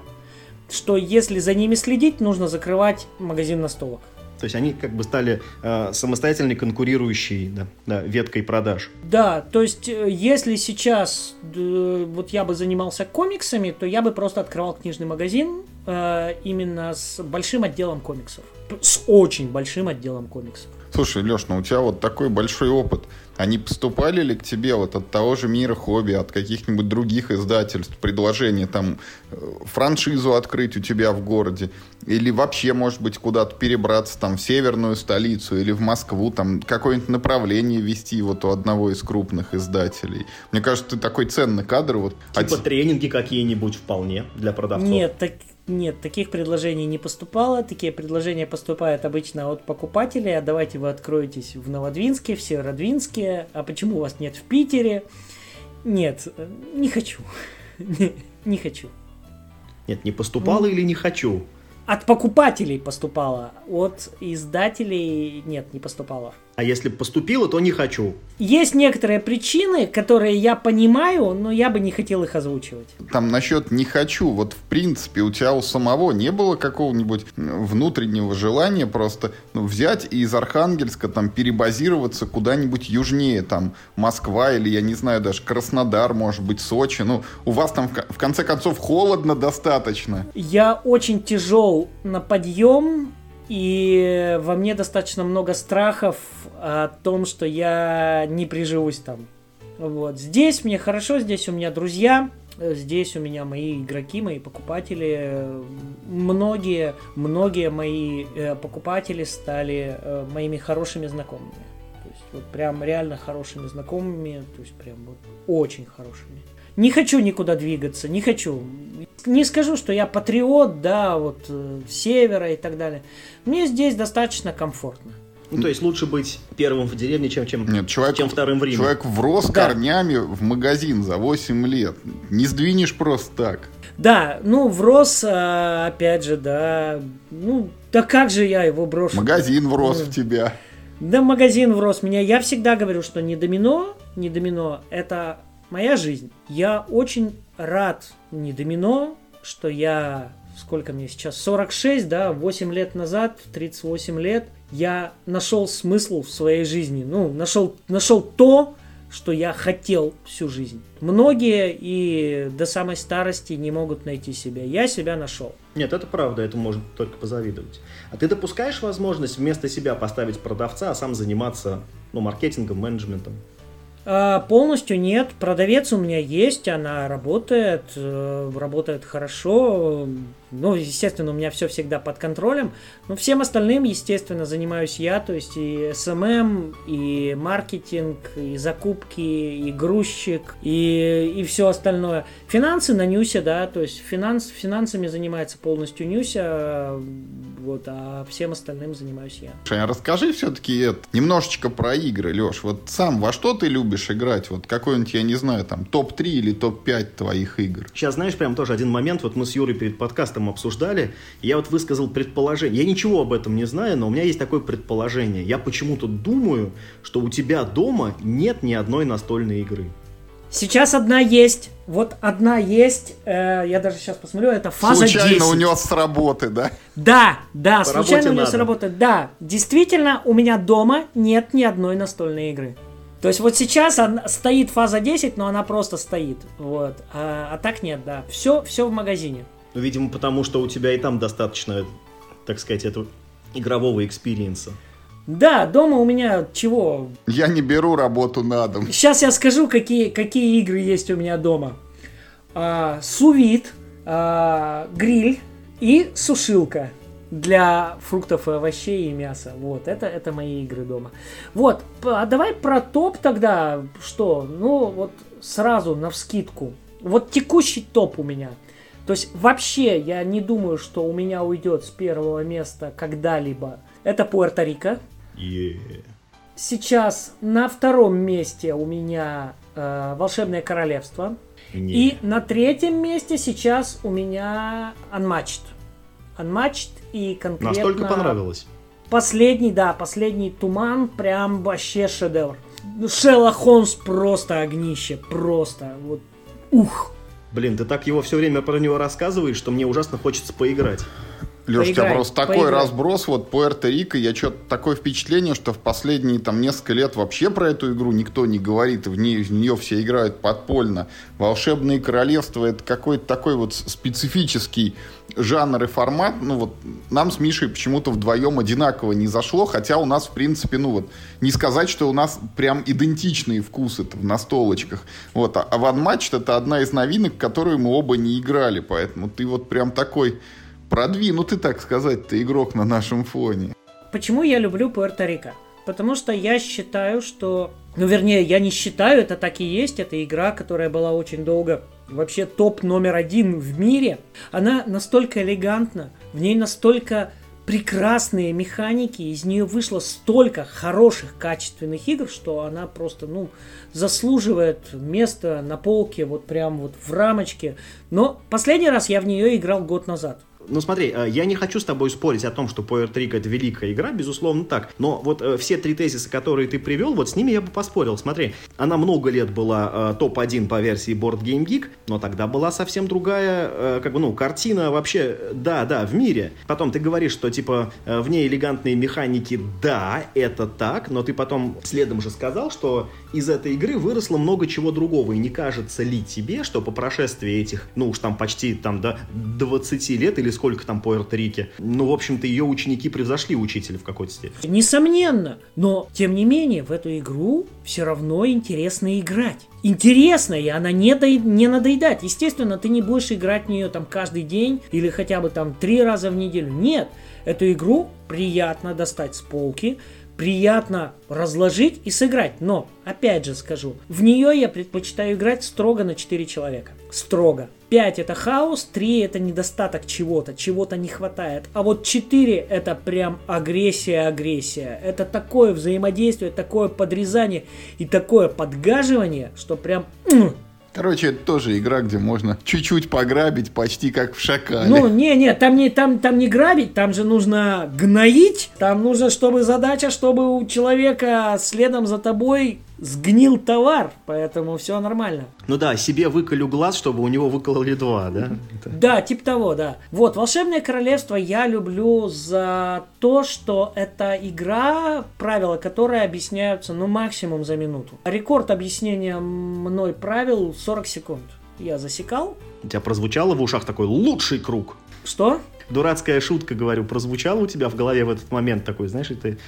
что если за ними следить, нужно закрывать магазин настолок. То есть они как бы стали э, самостоятельной конкурирующей да, да, веткой продаж. Да, то есть э, если сейчас э, вот я бы занимался комиксами, то я бы просто открывал книжный магазин э, именно с большим отделом комиксов. С очень большим отделом комиксов. Слушай, Леш, ну у тебя вот такой большой опыт. Они поступали ли к тебе вот от того же мира хобби, от каких-нибудь других издательств предложения там франшизу открыть у тебя в городе? Или вообще, может быть, куда-то перебраться там в северную столицу или в Москву, там какое-нибудь направление вести вот у одного из крупных издателей? Мне кажется, ты такой ценный кадр. Вот. Типа а... тренинги какие-нибудь вполне для продавцов? Нет, так, нет, таких предложений не поступало. Такие предложения поступают обычно от покупателей. А давайте вы откроетесь в Новодвинске, в Северодвинске. А почему у вас нет в Питере? Нет, не хочу. Не хочу. Нет, не поступало или не хочу? От покупателей поступало. От издателей нет, не поступало. А если поступила, то не хочу. Есть некоторые причины, которые я понимаю, но я бы не хотел их озвучивать. Там насчет «не хочу», вот в принципе у тебя у самого не было какого-нибудь внутреннего желания просто ну, взять и из Архангельска там перебазироваться куда-нибудь южнее, там Москва или, я не знаю, даже Краснодар, может быть, Сочи. Ну, у вас там в конце концов холодно достаточно. Я очень тяжел на подъем, и во мне достаточно много страхов о том, что я не приживусь там. Вот. Здесь мне хорошо, здесь у меня друзья, здесь у меня мои игроки, мои покупатели. Многие, многие мои э, покупатели стали э, моими хорошими знакомыми. То есть вот прям реально хорошими знакомыми, то есть прям вот очень хорошими. Не хочу никуда двигаться, не хочу не скажу, что я патриот, да, вот э, севера и так далее. Мне здесь достаточно комфортно. Ну, то есть лучше быть первым в деревне, чем, чем, Нет, человек, чем вторым в Риме. Человек врос да. корнями в магазин за 8 лет. Не сдвинешь просто так. Да, ну, врос, а, опять же, да. Ну, да как же я его брошу? Магазин врос в тебя. Да, магазин врос в меня. Я всегда говорю, что не домино, не домино, это моя жизнь. Я очень рад не домино, что я, сколько мне сейчас, 46, да, 8 лет назад, 38 лет, я нашел смысл в своей жизни. Ну, нашел, нашел то, что я хотел всю жизнь. Многие и до самой старости не могут найти себя. Я себя нашел. Нет, это правда, это можно только позавидовать. А ты допускаешь возможность вместо себя поставить продавца, а сам заниматься ну, маркетингом, менеджментом? А, полностью нет. Продавец у меня есть, она работает, э, работает хорошо. Ну, естественно, у меня все всегда под контролем. Но всем остальным, естественно, занимаюсь я. То есть и SMM, и маркетинг, и закупки, и грузчик, и, и все остальное. Финансы на Нюсе, да. То есть финанс, финансами занимается полностью Нюся. Вот, а всем остальным занимаюсь я. Шаня, расскажи все-таки немножечко про игры, Леш. Вот сам во что ты любишь играть? Вот какой-нибудь, я не знаю, там топ-3 или топ-5 твоих игр? Сейчас, знаешь, прям тоже один момент. Вот мы с Юрой перед подкастом обсуждали. Я вот высказал предположение. Я ничего об этом не знаю, но у меня есть такое предположение. Я почему-то думаю, что у тебя дома нет ни одной настольной игры. Сейчас одна есть. Вот одна есть. Э, я даже сейчас посмотрю, это фаза случайно 10. Случайно унес с работы, да? Да, да, По случайно унес с работы. Да, действительно, у меня дома нет ни одной настольной игры. То есть вот сейчас она, стоит фаза 10, но она просто стоит. Вот. А, а так нет, да. Все, все в магазине. Ну, видимо, потому что у тебя и там достаточно, так сказать, этого игрового experience а. Да, дома у меня чего? Я не беру работу на дом. Сейчас я скажу, какие, какие игры есть у меня дома. А, сувит, а, гриль и сушилка для фруктов и овощей и мяса. Вот, это, это мои игры дома. Вот, а давай про топ тогда. Что? Ну, вот сразу, на вскидку. Вот текущий топ у меня. То есть вообще я не думаю, что у меня уйдет с первого места когда-либо. Это Пуэрто-Рико. Yeah. Сейчас на втором месте у меня э, Волшебное Королевство. Yeah. И на третьем месте сейчас у меня Unmatched. Unmatched и конкретно... Настолько понравилось? Последний, да, последний Туман прям вообще шедевр. Шерлок Холмс просто огнище, просто вот ух. Блин, ты так его все время про него рассказываешь, что мне ужасно хочется поиграть. Леш, у тебя просто такой разброс, вот Пуэрто-Рико, я что-то такое впечатление, что в последние там несколько лет вообще про эту игру никто не говорит, в, ней, в нее все играют подпольно. Волшебные королевства это какой-то такой вот специфический жанр и формат, ну вот нам с Мишей почему-то вдвоем одинаково не зашло, хотя у нас в принципе, ну вот, не сказать, что у нас прям идентичные вкусы в настолочках. Вот, а One Match это одна из новинок, которую мы оба не играли, поэтому ты вот прям такой продвинутый, так сказать, ты игрок на нашем фоне. Почему я люблю Пуэрто-Рико? Потому что я считаю, что... Ну, вернее, я не считаю, это так и есть. Это игра, которая была очень долго вообще топ номер один в мире. Она настолько элегантна, в ней настолько прекрасные механики, из нее вышло столько хороших, качественных игр, что она просто, ну, заслуживает места на полке, вот прям вот в рамочке. Но последний раз я в нее играл год назад Ну смотри, э, я не хочу с тобой спорить о том, что Puerto-Rico это великая игра, безусловно так. Но вот э, все три тезиса, которые ты привел, вот с ними я бы поспорил. Смотри, она много лет была э, топ-1 по версии Board Game Geek, но тогда была совсем другая, как бы, ну, картина вообще, да, да, в мире. Потом ты говоришь, что, типа, в ней элегантные механики, да, это так, но ты потом следом же сказал, что из этой игры выросло много чего другого. И не кажется ли тебе, что по прошествии этих, ну уж там почти там до 20 лет или сколько там по Эртерике, ну, в общем-то, ее ученики превзошли учителя в какой-то степени? Несомненно. Но, тем не менее, в эту игру все равно интересно играть. Интересно, и она не, до... не надоедает. Естественно, ты не будешь играть в нее там каждый день или хотя бы там три раза в неделю. Нет, эту игру приятно достать с полки, приятно разложить и сыграть. Но, опять же скажу, в нее я предпочитаю играть строго на 4 человека. Строго. 5 это хаос, 3 это недостаток чего-то, чего-то не хватает. А вот 4 это прям агрессия-агрессия. Это такое взаимодействие, такое подрезание и такое подгаживание, что прям Короче, это тоже игра, где можно чуть-чуть пограбить, почти как в шакале. Ну, не-не, там не, там, там не грабить, там же нужно гноить. Там нужно, чтобы задача, чтобы у человека следом за тобой сгнил товар, поэтому все нормально. Ну да, себе выколю глаз, чтобы у него выкололи два, да? Да, типа того, да. Вот, «Волшебное королевство» я люблю за то, что это игра, правила которой объясняются, ну, максимум за минуту. Рекорд объяснения мной правил 40 секунд. Я засекал. У тебя прозвучало в ушах такой «лучший круг». Что? Дурацкая шутка, говорю, прозвучала у тебя в голове в этот момент такой, знаешь, ты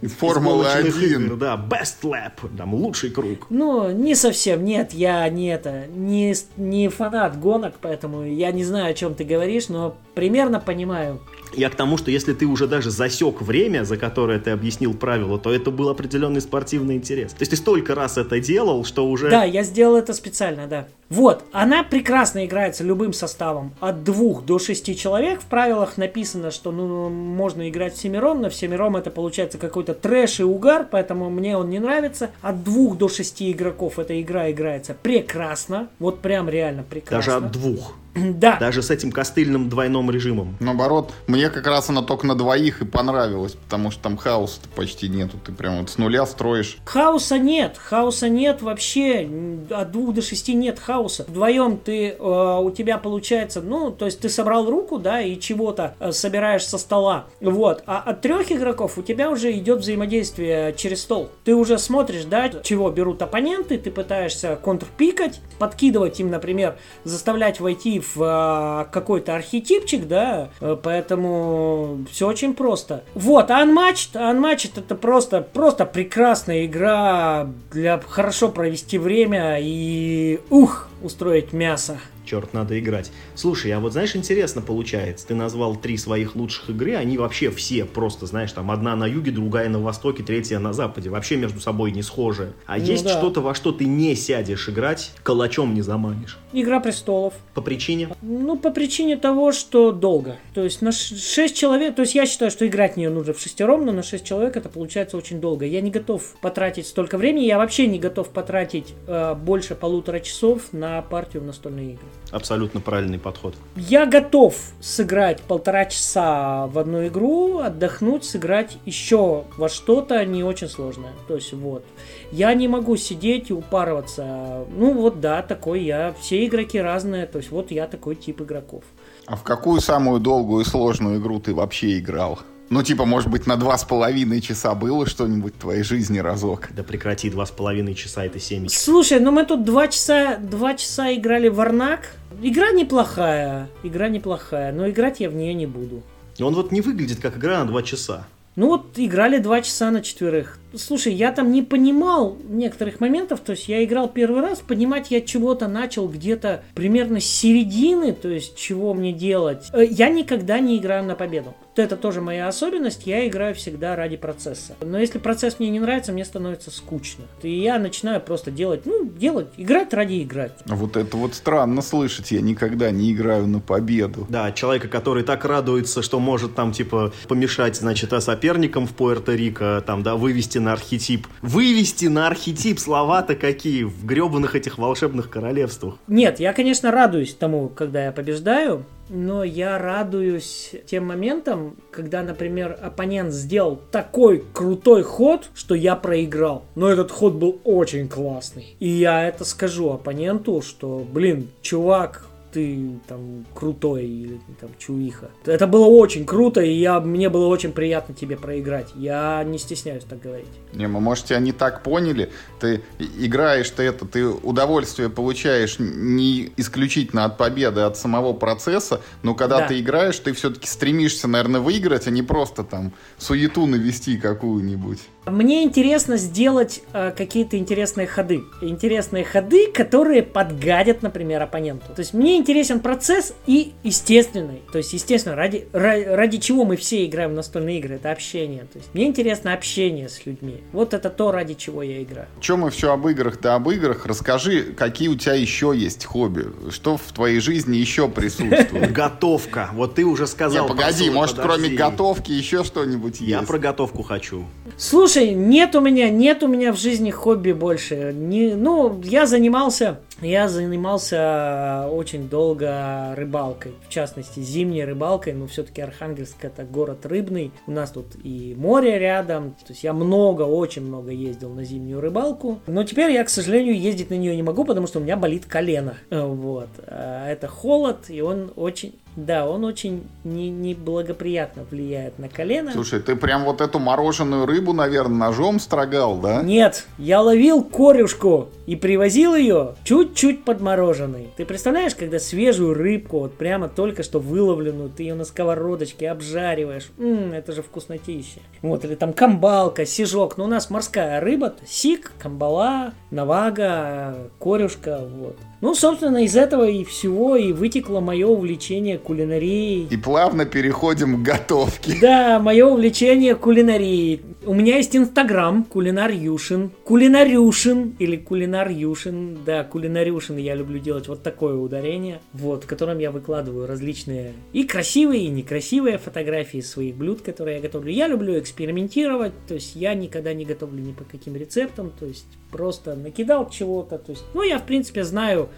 из Формулы 1. Да, best lap, там лучший круг. Ну, не совсем, нет, я не это, не, не фанат гонок, поэтому я не знаю, о чем ты говоришь, но примерно понимаю. Я к тому, что если ты уже даже засек время, за которое ты объяснил правила, то это был определенный спортивный интерес. То есть ты столько раз это делал, что уже... Да, я сделал это специально, да. Вот, она прекрасно играется любым составом. От двух до шести человек. В правилах написано, что ну, можно играть в семером, но в семером это получается какой-то трэш и угар, поэтому мне он не нравится. От двух до шести игроков эта игра играется прекрасно. Вот прям реально прекрасно. Даже от двух. Да. Даже с этим костыльным двойным режимом. Наоборот, мне как раз она только на двоих и понравилась, потому что там хаоса почти нету. Ты прям вот с нуля строишь. Хаоса нет, хаоса нет вообще. От двух до шести нет хаоса. Вдвоем ты, э, у тебя получается, ну, то есть ты собрал руку, да, и чего-то э, собираешь со стола. Вот. А от трех игроков у тебя уже идет взаимодействие через стол. Ты уже смотришь, да, чего берут оппоненты, ты пытаешься контрпикать, подкидывать им, например, заставлять войти в э, какой-то архетипчик, да, э, поэтому все очень просто. Вот, а Unmatched, Unmatched это просто, просто прекрасная игра для хорошо провести время и ух, устроить мясо черт, надо играть. Слушай, а вот знаешь, интересно получается, ты назвал три своих лучших игры, они вообще все просто, знаешь, там одна на юге, другая на востоке, третья на западе, вообще между собой не схожие. А ну, есть да. что-то, во что ты не сядешь играть, калачом не заманишь? Игра престолов. По причине? Ну, по причине того, что долго. То есть на 6 человек, то есть я считаю, что играть в нее нужно в шестером, но на 6 человек это получается очень долго. Я не готов потратить столько времени, я вообще не готов потратить э, больше полутора часов на партию в настольные игры. Абсолютно правильный подход. Я готов сыграть полтора часа в одну игру, отдохнуть, сыграть еще во что-то не очень сложное. То есть вот. Я не могу сидеть и упарываться. Ну вот да, такой я. Все игроки разные. То есть вот я такой тип игроков. А в какую самую долгую и сложную игру ты вообще играл? Ну, типа, может быть, на два с половиной часа было что-нибудь в твоей жизни разок? Да прекрати, два с половиной часа это семь. Слушай, ну мы тут два часа, два часа играли в Арнак. Игра неплохая, игра неплохая, но играть я в нее не буду. Он вот не выглядит как игра на два часа. Ну вот играли два часа на четверых. Слушай, я там не понимал некоторых моментов, то есть я играл первый раз, понимать я чего-то начал где-то примерно с середины, то есть чего мне делать. Э, я никогда не играю на победу это тоже моя особенность, я играю всегда ради процесса. Но если процесс мне не нравится, мне становится скучно. И я начинаю просто делать, ну, делать, играть ради играть. Вот это вот странно слышать, я никогда не играю на победу. Да, человека, который так радуется, что может там, типа, помешать, значит, а соперникам в Пуэрто-Рико, там, да, вывести вывести на архетип. Вывести на архетип слова-то какие в гребаных этих волшебных королевствах. Нет, я, конечно, радуюсь тому, когда я побеждаю, но я радуюсь тем моментам, когда, например, оппонент сделал такой крутой ход, что я проиграл. Но этот ход был очень классный. И я это скажу оппоненту, что, блин, чувак, ты там крутой или там чуиха. Это было очень круто, и я, мне было очень приятно тебе проиграть. Я не стесняюсь так говорить. Не, мы, может, тебя не так поняли. Ты играешь ты это, ты удовольствие получаешь не исключительно от победы, а от самого процесса, но когда да. ты играешь, ты все-таки стремишься, наверное, выиграть, а не просто там суету навести какую-нибудь. Мне интересно сделать э, какие-то интересные ходы. Интересные ходы, которые подгадят, например, оппоненту. То есть мне интересен процесс и естественный. То есть, естественно, ради, ради, ради чего мы все играем в настольные игры, это общение. То есть мне интересно общение с людьми. Вот это то, ради чего я играю. Чем мы все об играх да об играх? Расскажи, какие у тебя еще есть хобби? Что в твоей жизни еще присутствует? Готовка. Вот ты уже сказал. Не, погоди, может, кроме готовки еще что-нибудь есть? Я про готовку хочу. Слушай, Слушай, нет у меня, нет у меня в жизни хобби больше. Не, ну, я занимался, я занимался очень долго рыбалкой, в частности, зимней рыбалкой, но все-таки Архангельск это город рыбный, у нас тут и море рядом, то есть я много, очень много ездил на зимнюю рыбалку, но теперь я, к сожалению, ездить на нее не могу, потому что у меня болит колено, вот, а это холод, и он очень да, он очень не, неблагоприятно влияет на колено. Слушай, ты прям вот эту мороженую рыбу, наверное, ножом строгал, да? Нет, я ловил корюшку и привозил ее чуть-чуть подмороженной. Ты представляешь, когда свежую рыбку, вот прямо только что выловленную, ты ее на сковородочке обжариваешь. Ммм, это же вкуснотища. Вот, или там камбалка, сижок. Ну, у нас морская рыба, сик, камбала, навага, корюшка, вот. Ну, собственно, из этого и всего и вытекло мое увлечение кулинарией. И плавно переходим к готовке. Да, мое увлечение кулинарией. У меня есть инстаграм Кулинар Юшин. Кулинарюшин или Кулинар Юшин. Да, Кулинарюшин я люблю делать вот такое ударение. Вот, в котором я выкладываю различные и красивые, и некрасивые фотографии своих блюд, которые я готовлю. Я люблю экспериментировать, то есть я никогда не готовлю ни по каким рецептам, то есть просто накидал чего-то. То есть, ну, я, в принципе, знаю,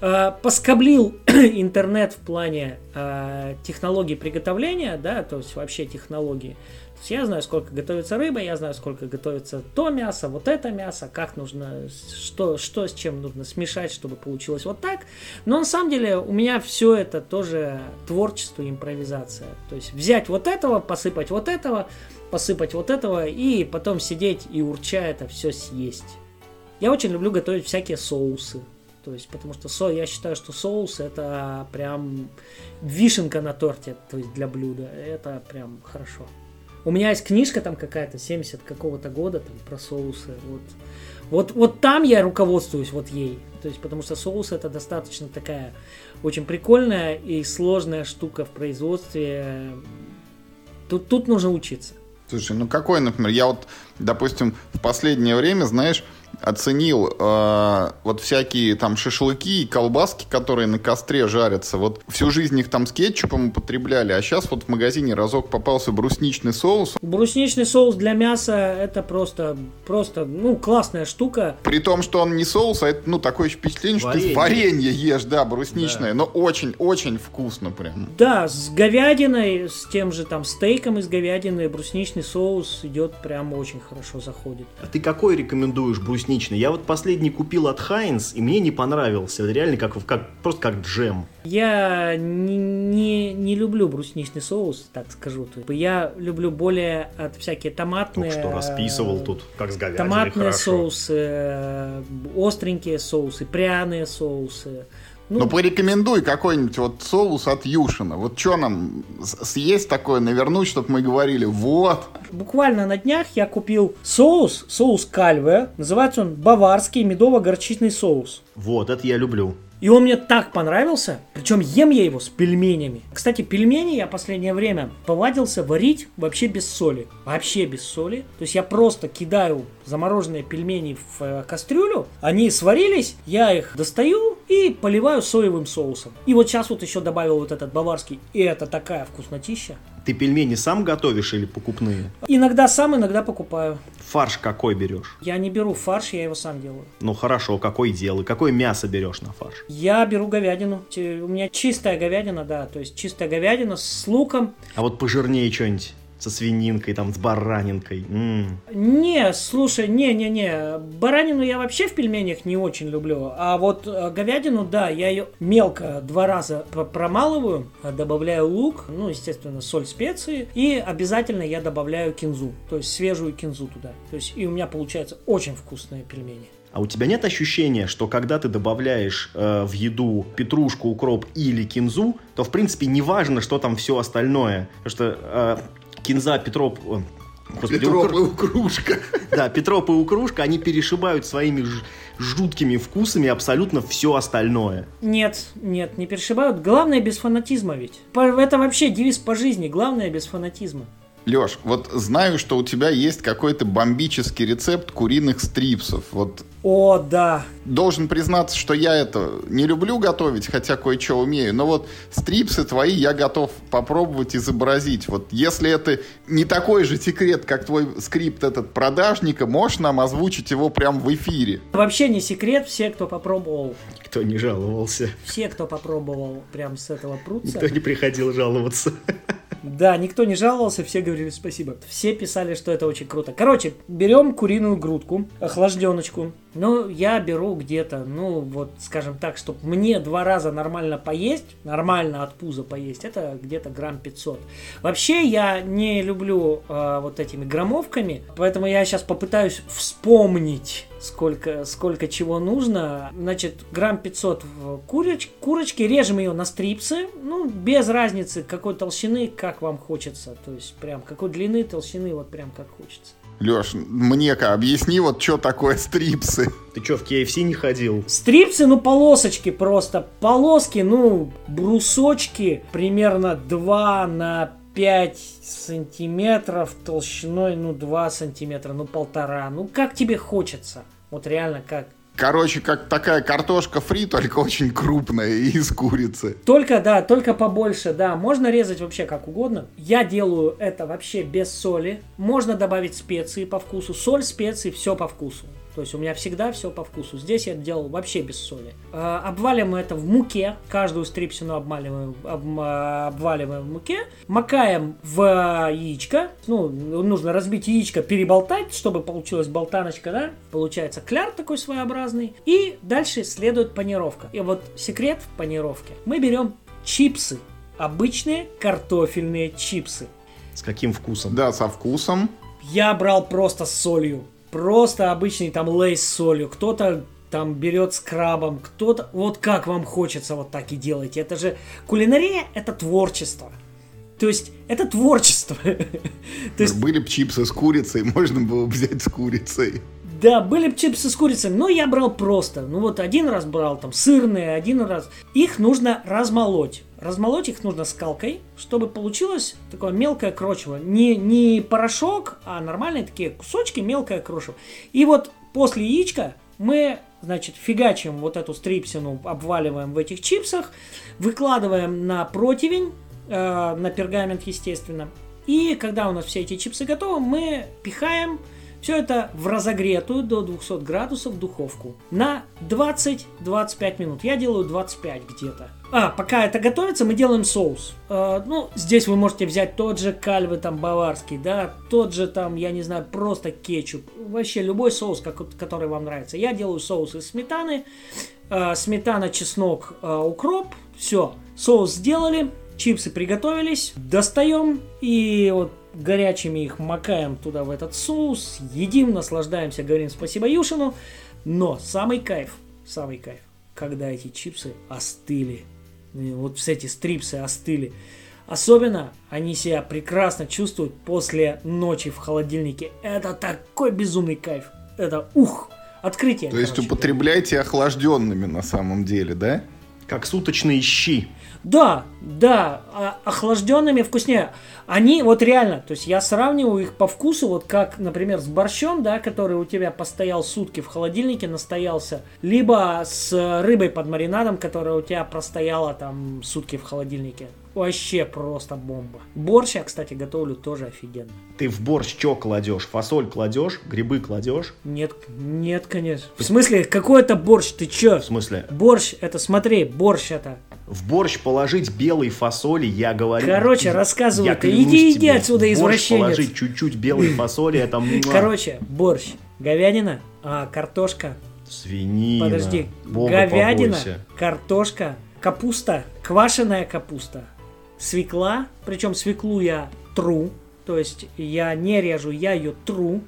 э, поскоблил интернет в плане э, технологий приготовления, да, то есть вообще технологии. То есть я знаю, сколько готовится рыба, я знаю, сколько готовится то мясо, вот это мясо, как нужно, что, что с чем нужно смешать, чтобы получилось вот так. Но на самом деле у меня все это тоже творчество, импровизация. То есть взять вот этого, посыпать вот этого, посыпать вот этого и потом сидеть и урча это все съесть. Я очень люблю готовить всякие соусы. То есть, потому что со, я считаю, что соус это прям вишенка на торте, то есть для блюда. Это прям хорошо. У меня есть книжка там какая-то, 70 какого-то года, там, про соусы. Вот. Вот, вот там я руководствуюсь вот ей. То есть, потому что соус это достаточно такая очень прикольная и сложная штука в производстве. Тут, тут нужно учиться. Слушай, ну какой, например, я вот, допустим, в последнее время, знаешь, оценил э, вот всякие там шашлыки и колбаски, которые на костре жарятся. Вот всю жизнь их там с кетчупом употребляли, а сейчас вот в магазине разок попался брусничный соус. Брусничный соус для мяса это просто, просто, ну, классная штука. При том, что он не соус, а это, ну, такое впечатление, варенье. что ты варенье ешь, да, брусничное, да. но очень-очень вкусно прям. Да, с говядиной, с тем же там стейком из говядины брусничный соус идет прям очень хорошо заходит. А ты какой рекомендуешь брусничный? Брусничный. Я вот последний купил от Хайнс, и мне не понравился. Реально как, как, просто как джем. Я не, не, не люблю брусничный соус, так скажу. Я люблю более от всякие томатные... Только что расписывал тут, как с говядиной, Томатные хорошо. соусы, э, остренькие соусы, пряные соусы. Ну, ну, порекомендуй какой-нибудь вот соус от Юшина. Вот что нам съесть такое, навернуть, чтобы мы говорили, вот. Буквально на днях я купил соус, соус кальве. Называется он баварский медово-горчичный соус. Вот, это я люблю. И он мне так понравился, причем ем я его с пельменями. Кстати, пельмени я последнее время повадился варить вообще без соли. Вообще без соли. То есть я просто кидаю замороженные пельмени в э, кастрюлю, они сварились, я их достаю и поливаю соевым соусом. И вот сейчас вот еще добавил вот этот баварский, и это такая вкуснотища. Ты пельмени сам готовишь или покупные? Иногда сам, иногда покупаю. Фарш какой берешь? Я не беру фарш, я его сам делаю. Ну хорошо, какой делай? Какое мясо берешь на фарш? Я беру говядину. У меня чистая говядина, да, то есть чистая говядина с луком. А вот пожирнее что-нибудь со свининкой, там, с баранинкой. М. Не, слушай, не-не-не, баранину я вообще в пельменях не очень люблю, а вот э, говядину, да, я ее мелко два раза промалываю, э, добавляю лук, ну, естественно, соль, специи, и обязательно я добавляю кинзу, то есть свежую кинзу туда. То есть и у меня получается очень вкусные пельмени. А у тебя нет ощущения, что когда ты добавляешь э, в еду петрушку, укроп или кинзу, то в принципе не важно, что там все остальное. Потому что э, кинза, петроп... э, господи, Петроп укр- и кружка. Да, Петроп и Укрушка, они перешибают своими ж- жуткими вкусами абсолютно все остальное. Нет, нет, не перешибают. Главное без фанатизма ведь. Это вообще девиз по жизни. Главное без фанатизма. Леш, вот знаю, что у тебя есть какой-то бомбический рецепт куриных стрипсов. Вот О, да. должен признаться, что я это не люблю готовить, хотя кое-что умею. Но вот стрипсы твои я готов попробовать изобразить. Вот если это не такой же секрет, как твой скрипт этот продажника, можешь нам озвучить его прямо в эфире? Вообще не секрет, все, кто попробовал, Никто не жаловался. все, кто попробовал прям с этого прутца, Никто не приходил жаловаться. Да, никто не жаловался, все говорили спасибо. Все писали, что это очень круто. Короче, берем куриную грудку, охлажденочку. Ну, я беру где-то, ну, вот, скажем так, чтобы мне два раза нормально поесть, нормально от пуза поесть, это где-то грамм 500. Вообще, я не люблю э, вот этими граммовками, поэтому я сейчас попытаюсь вспомнить, сколько, сколько чего нужно. Значит, грамм 500 в куроч, курочки, режем ее на стрипсы, ну, без разницы, какой толщины, как вам хочется. То есть, прям, какой длины, толщины, вот прям как хочется. Леш, мне-ка объясни, вот что такое стрипсы. Ты что, в KFC не ходил? Стрипсы, ну, полосочки просто. Полоски, ну, брусочки примерно 2 на 5 сантиметров толщиной, ну, 2 сантиметра, ну, полтора. Ну, как тебе хочется. Вот реально как. Короче, как такая картошка фри, только очень крупная и из курицы. Только, да, только побольше, да. Можно резать вообще как угодно. Я делаю это вообще без соли. Можно добавить специи по вкусу. Соль, специи, все по вкусу. То есть у меня всегда все по вкусу. Здесь я делал вообще без соли. Э, обваливаем это в муке. Каждую стрипсину обмаливаем, об- обваливаем в муке. Макаем в яичко. Ну, нужно разбить яичко, переболтать, чтобы получилась болтаночка, да? Получается кляр такой своеобразный. И дальше следует панировка. И вот секрет в панировке. Мы берем чипсы. Обычные картофельные чипсы. С каким вкусом? Да, со вкусом. Я брал просто с солью. Просто обычный там лейс с солью. Кто-то там берет с крабом, кто-то... Вот как вам хочется, вот так и делайте. Это же... Кулинария — это творчество. То есть, это творчество. То есть, Были бы чипсы с курицей, можно было бы взять с курицей. Да, были бы чипсы с курицей, но я брал просто. Ну вот один раз брал там сырные, один раз. Их нужно размолоть. Размолоть их нужно скалкой, чтобы получилось такое мелкое крошево. Не, не порошок, а нормальные такие кусочки, мелкое крошево. И вот после яичка мы, значит, фигачим вот эту стрипсину, обваливаем в этих чипсах, выкладываем на противень, э, на пергамент, естественно. И когда у нас все эти чипсы готовы, мы пихаем все это в разогретую до 200 градусов духовку на 20-25 минут. Я делаю 25 где-то. А, пока это готовится, мы делаем соус. Э, ну, здесь вы можете взять тот же кальвы там баварский, да, тот же там, я не знаю, просто кетчуп. Вообще любой соус, как, который вам нравится. Я делаю соус из сметаны. Э, сметана, чеснок, э, укроп. Все. Соус сделали. Чипсы приготовились. Достаем. И вот горячими их макаем туда в этот соус, едим, наслаждаемся, говорим спасибо Юшину. Но самый кайф, самый кайф, когда эти чипсы остыли. И Вот все эти стрипсы остыли. Особенно они себя прекрасно чувствуют после ночи в холодильнике. Это такой безумный кайф. Это ух, открытие. То есть короче. употребляйте охлажденными на самом деле, да? Как суточные щи. Да, да, а- охлажденными вкуснее. Они вот реально, то есть я сравниваю их по вкусу, вот как, например, с борщом, да, который у тебя постоял сутки в холодильнике, настоялся, либо с рыбой под маринадом, которая у тебя простояла там сутки в холодильнике. вообще просто бомба. Борщ я, кстати, готовлю тоже офигенно. Ты в борщ что кладешь? Фасоль кладешь? Грибы кладешь? Нет, нет, конечно. В смысле, какой это борщ? Ты чё? В смысле? Борщ, это смотри, борщ это. В борщ положить белой фасоли, я говорю... Короче, рассказывай я ты. Иди, иди отсюда, в борщ извращенец. положить чуть-чуть белой фасоли, это... Короче, борщ, говядина, а, картошка, Свинина. подожди, Бога говядина, побойся. картошка, капуста, квашеная капуста, свекла, причем свеклу я тру, то есть я не режу, я ее тру,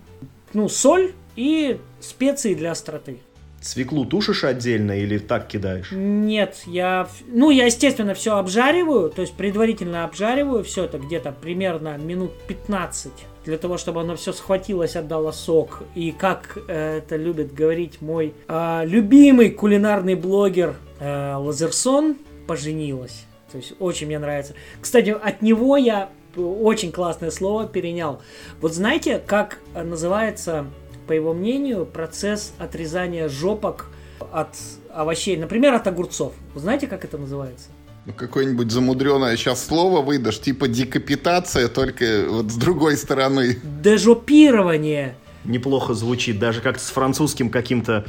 ну, соль и специи для остроты. Свеклу тушишь отдельно или так кидаешь? Нет, я, ну, я, естественно, все обжариваю, то есть предварительно обжариваю все это где-то примерно минут 15, для того, чтобы оно все схватилось, отдало сок. И как э, это любит говорить мой а, любимый кулинарный блогер э, Лазерсон, поженилась. То есть очень мне нравится. Кстати, от него я очень классное слово перенял. Вот знаете, как э, называется, по его мнению, процесс отрезания жопок от овощей, например, от огурцов. Вы знаете, как это называется? Ну, какое-нибудь замудренное сейчас слово выдашь, типа декапитация, только вот с другой стороны. Дежопирование. Неплохо звучит, даже как с французским каким-то,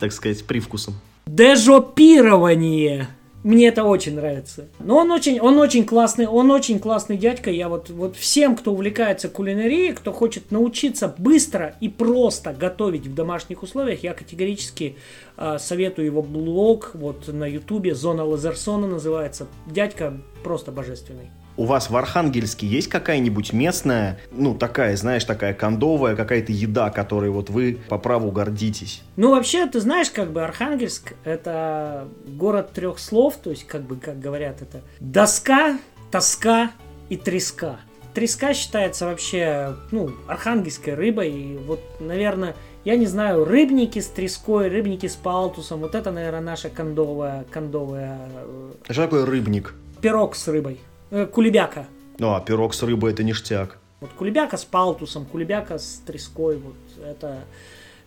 так сказать, привкусом. Дежопирование. Мне это очень нравится. Но он очень, он очень классный, он очень классный дядька. Я вот, вот всем, кто увлекается кулинарией, кто хочет научиться быстро и просто готовить в домашних условиях, я категорически э, советую его блог вот на ютубе, Зона Лазерсона называется. Дядька просто божественный. У вас в Архангельске есть какая-нибудь местная, ну, такая, знаешь, такая кондовая какая-то еда, которой вот вы по праву гордитесь? Ну, вообще, ты знаешь, как бы Архангельск это город трех слов, то есть, как бы, как говорят, это доска, тоска и треска. Треска считается вообще, ну, архангельской рыбой, и вот, наверное, я не знаю, рыбники с треской, рыбники с палтусом, вот это, наверное, наша кондовая, кондовая э, Что такое рыбник? пирог с рыбой, Э, кулебяка. Ну, а пирог с рыбой это ништяк. Вот кулебяка с палтусом, кулебяка с треской, вот это,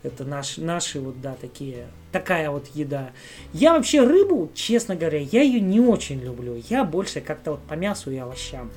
это наш, наши вот, да, такие, такая вот еда. Я вообще рыбу, честно говоря, я ее не очень люблю. Я больше как-то вот по мясу и овощам.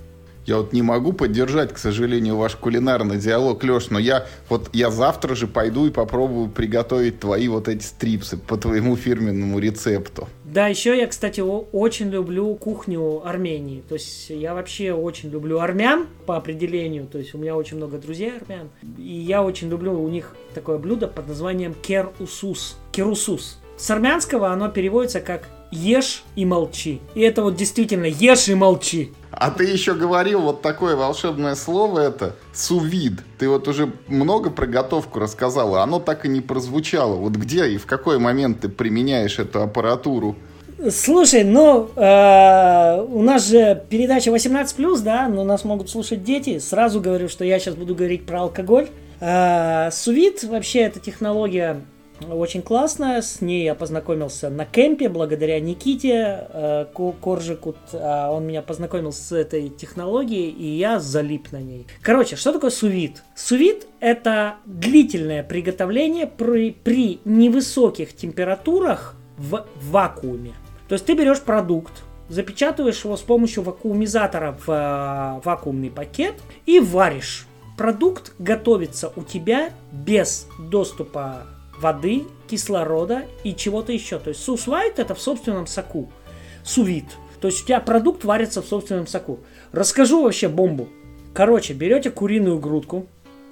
Я вот не могу поддержать, к сожалению, ваш кулинарный диалог, Леш, но я вот я завтра же пойду и попробую приготовить твои вот эти стрипсы по твоему фирменному рецепту. Да, еще я, кстати, очень люблю кухню Армении. То есть я вообще очень люблю армян по определению. То есть у меня очень много друзей армян. И я очень люблю у них такое блюдо под названием кер-усус. Керусус. С армянского оно переводится как ешь и молчи. И это вот действительно ешь и молчи. А ты еще говорил вот такое волшебное слово это сувид. Ты вот уже много про готовку рассказала, оно так и не прозвучало. Вот где и в какой момент ты применяешь эту аппаратуру? Слушай, ну, э, у нас же передача 18+, да, но нас могут слушать дети. Сразу говорю, что я сейчас буду говорить про алкоголь. Э, Сувид, вообще, эта технология очень классная. С ней я познакомился на кемпе благодаря Никите э, Ко- Коржику. А Он меня познакомил с этой технологией, и я залип на ней. Короче, что такое сувид? Сувид – это длительное приготовление при, при невысоких температурах в вакууме. То есть ты берешь продукт, запечатываешь его с помощью вакуумизатора в э, вакуумный пакет и варишь. Продукт готовится у тебя без доступа воды, кислорода и чего-то еще. То есть сус-лайт это в собственном соку. Сувид. То есть у тебя продукт варится в собственном соку. Расскажу вообще бомбу. Короче, берете куриную грудку.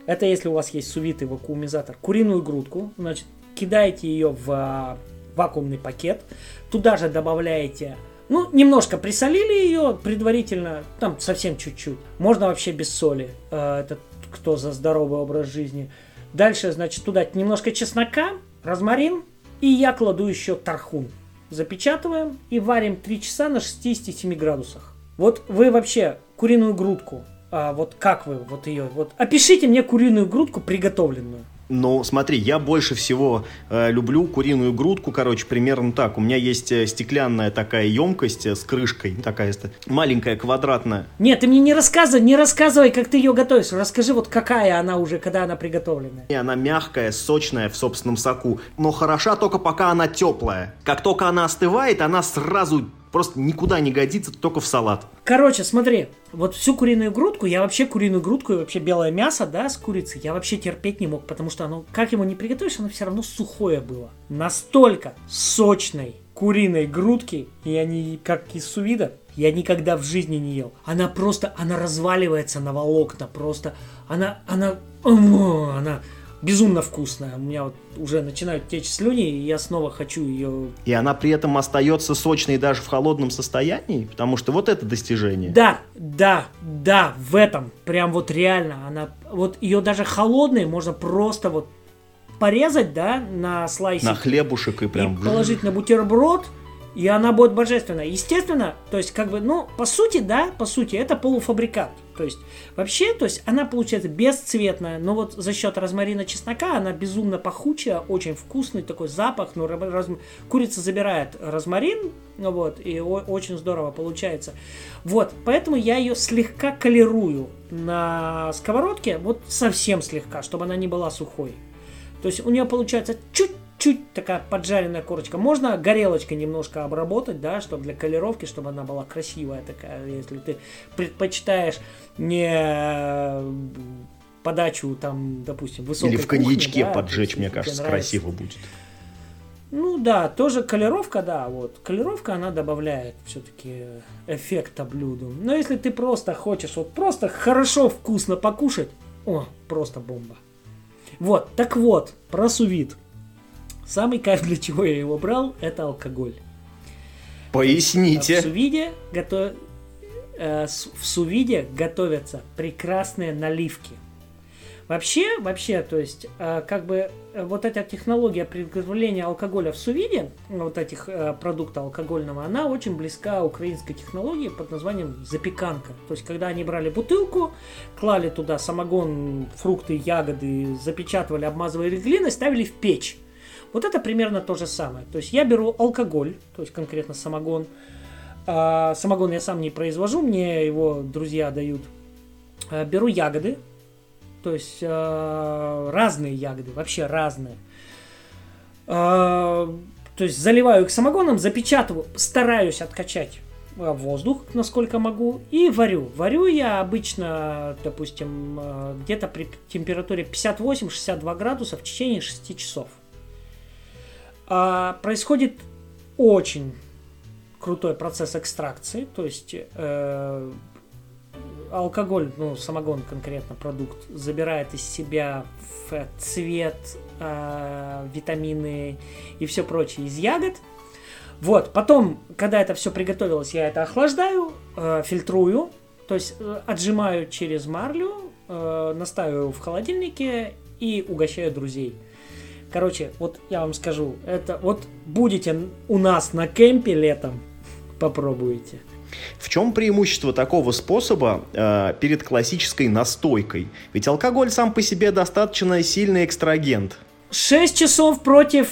Это если у вас есть сувид и вакуумизатор. Куриную грудку. Значит, кидаете ее в а, вакуумный пакет. Туда же добавляете ну, немножко присолили ее предварительно, там совсем чуть-чуть. Можно вообще без соли. Э, Это кто за здоровый образ жизни. Дальше, значит, туда немножко чеснока, розмарин, и я кладу еще тархун. Запечатываем и варим 3 часа на 67 градусах. Вот вы вообще куриную грудку, а вот как вы вот ее, вот опишите мне куриную грудку приготовленную. Ну, смотри, я больше всего э, люблю куриную грудку, короче, примерно так. У меня есть э, стеклянная такая емкость э, с крышкой, такая маленькая, квадратная. Нет, ты мне не рассказывай, не рассказывай, как ты ее готовишь. Расскажи, вот какая она уже, когда она приготовленная. И она мягкая, сочная в собственном соку, но хороша только пока она теплая. Как только она остывает, она сразу просто никуда не годится, только в салат. Короче, смотри, вот всю куриную грудку, я вообще куриную грудку и вообще белое мясо, да, с курицей, я вообще терпеть не мог, потому что оно, как его не приготовишь, оно все равно сухое было. Настолько сочной куриной грудки, я не, как из сувида, я никогда в жизни не ел. Она просто, она разваливается на волокна, просто, она, она, она безумно вкусная. У меня вот уже начинают течь слюни, и я снова хочу ее... И она при этом остается сочной даже в холодном состоянии? Потому что вот это достижение. Да, да, да, в этом. Прям вот реально. Она, вот ее даже холодной можно просто вот порезать, да, на слайсе. На хлебушек и прям... И положить на бутерброд, и она будет божественная. Естественно, то есть, как бы, ну, по сути, да, по сути, это полуфабрикат. То есть, вообще, то есть, она получается бесцветная, но вот за счет розмарина чеснока она безумно пахучая, очень вкусный такой запах, но раз... курица забирает розмарин, ну вот, и очень здорово получается. Вот, поэтому я ее слегка колерую на сковородке, вот совсем слегка, чтобы она не была сухой. То есть у нее получается чуть чуть такая поджаренная корочка. Можно горелочкой немножко обработать, да, чтобы для колеровки, чтобы она была красивая такая. Если ты предпочитаешь не подачу там, допустим, высокой Или в коньячке кухни, да, поджечь, есть, мне кажется, нравится. красиво будет. Ну да, тоже колеровка, да, вот. Колеровка, она добавляет все-таки эффекта блюду. Но если ты просто хочешь вот просто хорошо, вкусно покушать, о, просто бомба. Вот, так вот, про сувид. Самый кайф, для чего я его брал, это алкоголь. В Поясните. сувиде, готов... э, в сувиде готовятся прекрасные наливки. Вообще, вообще, то есть, э, как бы э, вот эта технология приготовления алкоголя в сувиде, вот этих продуктов алкогольного, она очень близка украинской технологии под названием запеканка. То есть, когда они брали бутылку, клали туда самогон, фрукты, ягоды, запечатывали, обмазывали глиной, ставили в печь. Вот это примерно то же самое. То есть я беру алкоголь, то есть конкретно самогон. А, самогон я сам не произвожу, мне его друзья дают. А, беру ягоды, то есть а, разные ягоды, вообще разные. А, то есть заливаю их самогоном, запечатываю, стараюсь откачать а, воздух, насколько могу, и варю. Варю я обычно, допустим, а, где-то при температуре 58-62 градуса в течение 6 часов. А, происходит очень крутой процесс экстракции, то есть э, алкоголь, ну самогон конкретно продукт, забирает из себя цвет, э, витамины и все прочее из ягод. Вот, потом, когда это все приготовилось, я это охлаждаю, э, фильтрую, то есть э, отжимаю через марлю, э, настаиваю в холодильнике и угощаю друзей. Короче, вот я вам скажу, это вот будете у нас на кемпе летом, попробуйте. В чем преимущество такого способа э, перед классической настойкой? Ведь алкоголь сам по себе достаточно сильный экстрагент. 6 часов против...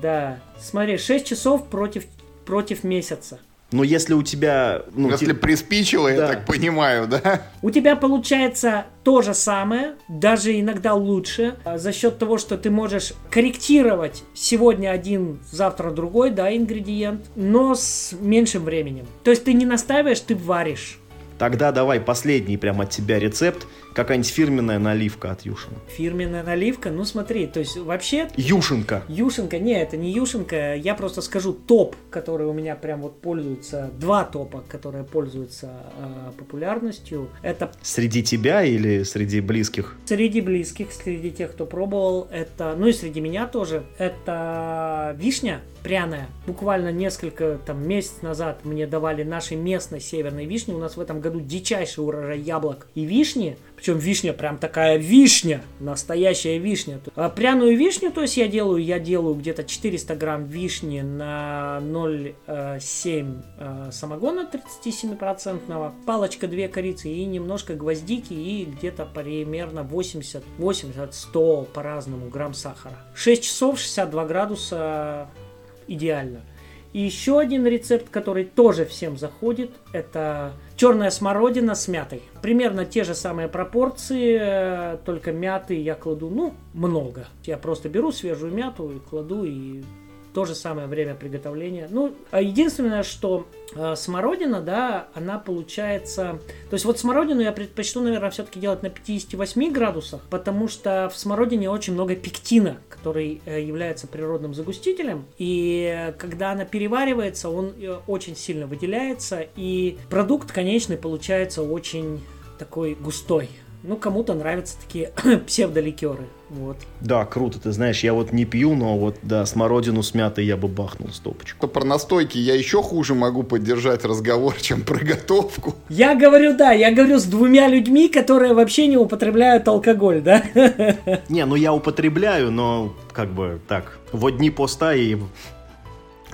Да, смотри, 6 часов против, против месяца. Но если у тебя... Ну, Если ти- приспичило, я Да. так понимаю, да? У тебя получается то же самое, даже иногда лучше, а, за счет того, что ты можешь корректировать сегодня один, завтра другой, да, ингредиент, но с меньшим временем. То есть ты не настаиваешь, ты варишь. Тогда давай последний прям от тебя рецепт. Какая-нибудь фирменная наливка от Юшина. Фирменная наливка, ну смотри, то есть вообще Юшенка. Юшенка, не, это не Юшенка, я просто скажу топ, который у меня прям вот пользуется, два топа, которые пользуются э, популярностью. Это Среди тебя или среди близких? среди близких, среди тех, кто пробовал, это, ну и среди меня тоже, это вишня пряная. Буквально несколько там месяц назад мне давали нашей местной северной вишни. У нас в этом году дичайший урожай яблок и вишни. Причем вишня прям такая вишня, настоящая вишня. А пряную вишню, то есть я делаю, я делаю где-то 400 грамм вишни на 0,7 э, самогона 37%, палочка 2 корицы и немножко гвоздики и где-то примерно 80, 80, 100 по-разному грамм сахара. 6 часов 62 градуса идеально. И еще один рецепт, который тоже всем заходит, это черная смородина с мятой. Примерно те же самые пропорции, э, только мяты я кладу, ну, много. Я просто беру свежую мяту и кладу, и то же самое время приготовления. Ну, а единственное, что э, смородина, да, она получается... То есть вот смородину я предпочту, наверное, все-таки делать на 58 градусах, потому что в смородине очень много пектина, который э, является природным загустителем. И когда она переваривается, он э, очень сильно выделяется, и продукт конечный получается очень такой густой. Ну, кому-то нравятся такие псевдоликеры. Вот. Да, круто. Ты знаешь, я вот не пью, но вот, да, смородину с мятой я бы бахнул стопочку. То про настойки я еще хуже могу поддержать разговор, чем про готовку. Я говорю, да, я говорю с двумя людьми, которые вообще не употребляют алкоголь, да? Не, ну я употребляю, но как бы так, в дни поста и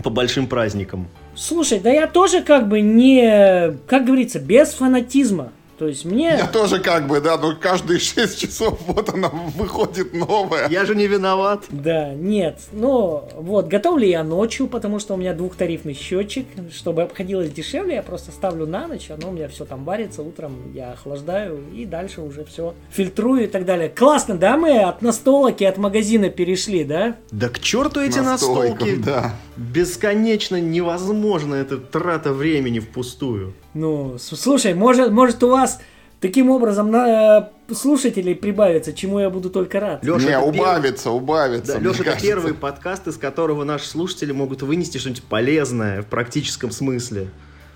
по большим праздникам. Слушай, да я тоже как бы не, как говорится, без фанатизма. То есть мне... Я тоже как бы, да, но каждые 6 часов вот она выходит новая. Я же не виноват. Да, нет. Ну, вот, готовлю я ночью, потому что у меня двухтарифный счетчик. Чтобы обходилось дешевле, я просто ставлю на ночь, оно у меня все там варится, утром я охлаждаю и дальше уже все фильтрую и так далее. Классно, да, мы от настолок и от магазина перешли, да? Да к черту эти настолки. Да. Бесконечно невозможно, это трата времени впустую. Ну, слушай, может, может у вас таким образом на э, слушателей прибавится, чему я буду только рад. Леша, Не, убавится, первый... убавится. Да, Леша, это первый подкаст, из которого наши слушатели могут вынести что-нибудь полезное в практическом смысле.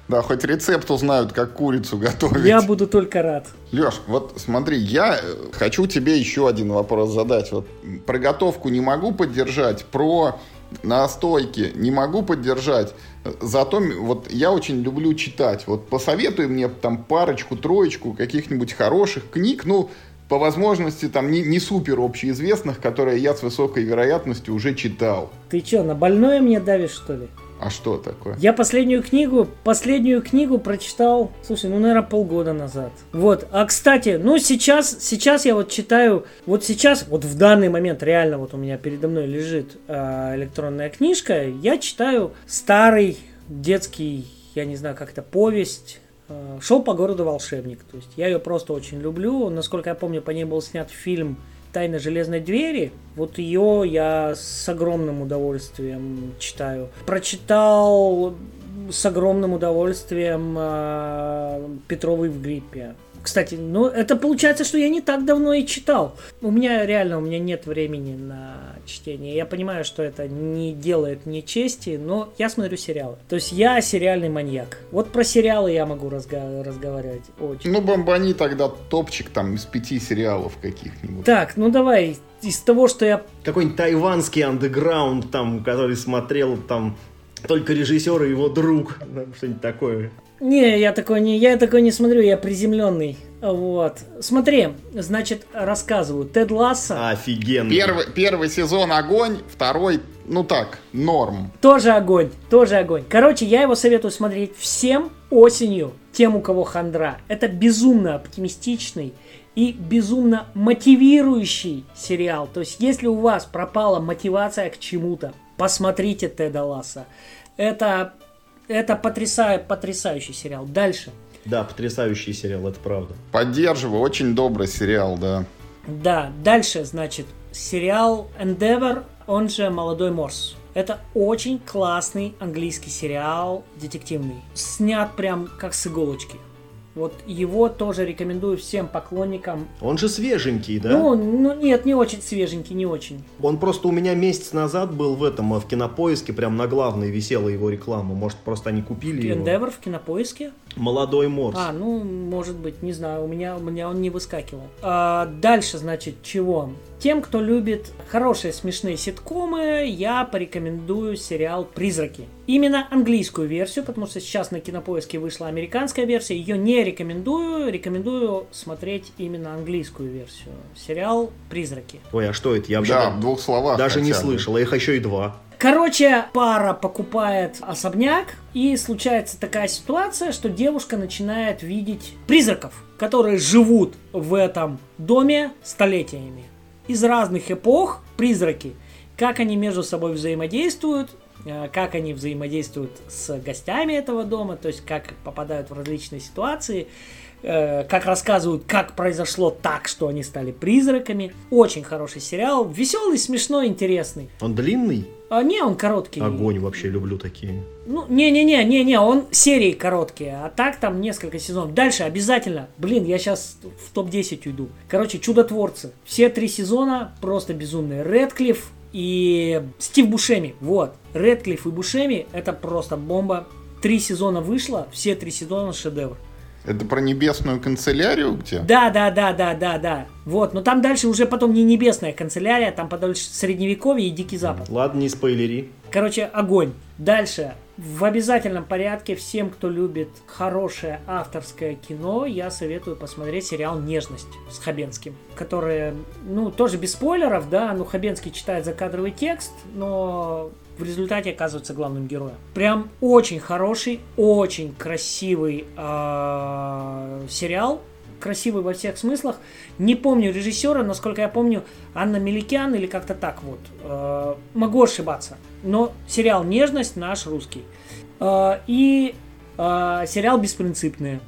Да, хоть рецепт узнают, как курицу готовить. Я буду только рад. Леш, вот смотри, я э, хочу тебе еще один вопрос задать. Вот про готовку не могу поддержать, про настойки не могу поддержать. Зато вот я очень люблю читать. Вот посоветуй мне там парочку, троечку каких-нибудь хороших книг, ну, по возможности там не, не супер общеизвестных, которые я с высокой вероятностью уже читал. Ты что, на больное мне давишь, что ли? А что такое? Я последнюю книгу, последнюю книгу прочитал, слушай, ну, наверное, полгода назад. Вот. А, кстати, ну, сейчас, сейчас я вот читаю, вот сейчас, вот в данный момент реально вот у меня передо мной лежит э, электронная книжка, я читаю старый детский, я не знаю, как это, повесть, э, «Шел по городу волшебник». То есть я ее просто очень люблю. Насколько я помню, по ней был снят фильм «Тайна железной двери». Вот ее я с огромным удовольствием читаю. Прочитал с огромным удовольствием э, Петровый в гриппе. Кстати, ну это получается, что я не так давно и читал. У меня реально, у меня нет времени на чтение. Я понимаю, что это не делает мне чести, но я смотрю сериалы. То есть я сериальный маньяк. Вот про сериалы я могу разга- разговаривать очень. Ну, бомбани тогда топчик там из пяти сериалов каких-нибудь. Так, ну давай, из того, что я... Какой-нибудь тайванский андеграунд, там, который смотрел там только режиссер и его друг, что-нибудь такое. Не, я такой не, я такой не смотрю, я приземленный. Вот. Смотри, значит, рассказываю. Тед Ласса. Офигенно. Первый, первый сезон огонь, второй, ну так, норм. Тоже огонь, тоже огонь. Короче, я его советую смотреть всем осенью, тем, у кого хандра. Это безумно оптимистичный и безумно мотивирующий сериал. То есть, если у вас пропала мотивация к чему-то, посмотрите Теда Ласса. Это это потрясая, потрясающий сериал. Дальше. Да, потрясающий сериал, это правда. Поддерживаю, очень добрый сериал, да. Да, дальше, значит, сериал Endeavor, он же «Молодой Морс». Это очень классный английский сериал, детективный. Снят прям как с иголочки. Вот его тоже рекомендую всем поклонникам. Он же свеженький, да? Ну, ну нет, не очень свеженький, не очень. Он просто у меня месяц назад был в этом, в кинопоиске, прям на главной висела его реклама. Может, просто они купили Endeavor его. в кинопоиске? Молодой Морс. А, ну, может быть, не знаю, у меня, у меня он не выскакивал. А, дальше, значит, чего? Тем, кто любит хорошие смешные ситкомы, я порекомендую сериал «Призраки». Именно английскую версию, потому что сейчас на Кинопоиске вышла американская версия. Ее не рекомендую, рекомендую смотреть именно английскую версию. Сериал «Призраки». Ой, а что это? Я да, в двух словах. Даже не слышал, а их еще и два. Короче, пара покупает особняк, и случается такая ситуация, что девушка начинает видеть призраков, которые живут в этом доме столетиями из разных эпох призраки. Как они между собой взаимодействуют, э, как они взаимодействуют с гостями этого дома, то есть как попадают в различные ситуации, э, как рассказывают, как произошло так, что они стали призраками. Очень хороший сериал, веселый, смешной, интересный. Он длинный? А, не, он короткий. Огонь вообще, люблю такие. Ну, не-не-не, не-не, он серии короткие, а так там несколько сезонов. Дальше обязательно, блин, я сейчас в топ-10 уйду. Короче, Чудотворцы. Все три сезона просто безумные. Редклифф и Стив Бушеми, вот. Редклифф и Бушеми, это просто бомба. Три сезона вышло, все три сезона шедевр. Это про небесную канцелярию где? Да, да, да, да, да, да. Вот, но там дальше уже потом не небесная канцелярия, там подальше средневековье и Дикий Запад. Ладно, не спойлери. Короче, огонь. Дальше. В обязательном порядке всем, кто любит хорошее авторское кино, я советую посмотреть сериал «Нежность» с Хабенским, который, ну, тоже без спойлеров, да, ну, Хабенский читает закадровый текст, но в результате оказывается главным героем. Прям очень хороший, очень красивый э, сериал, красивый во всех смыслах. Не помню режиссера, насколько я помню, Анна Меликян или как-то так вот. Э, могу ошибаться. Но сериал «Нежность» наш русский. Э, и э, сериал «Беспринципные».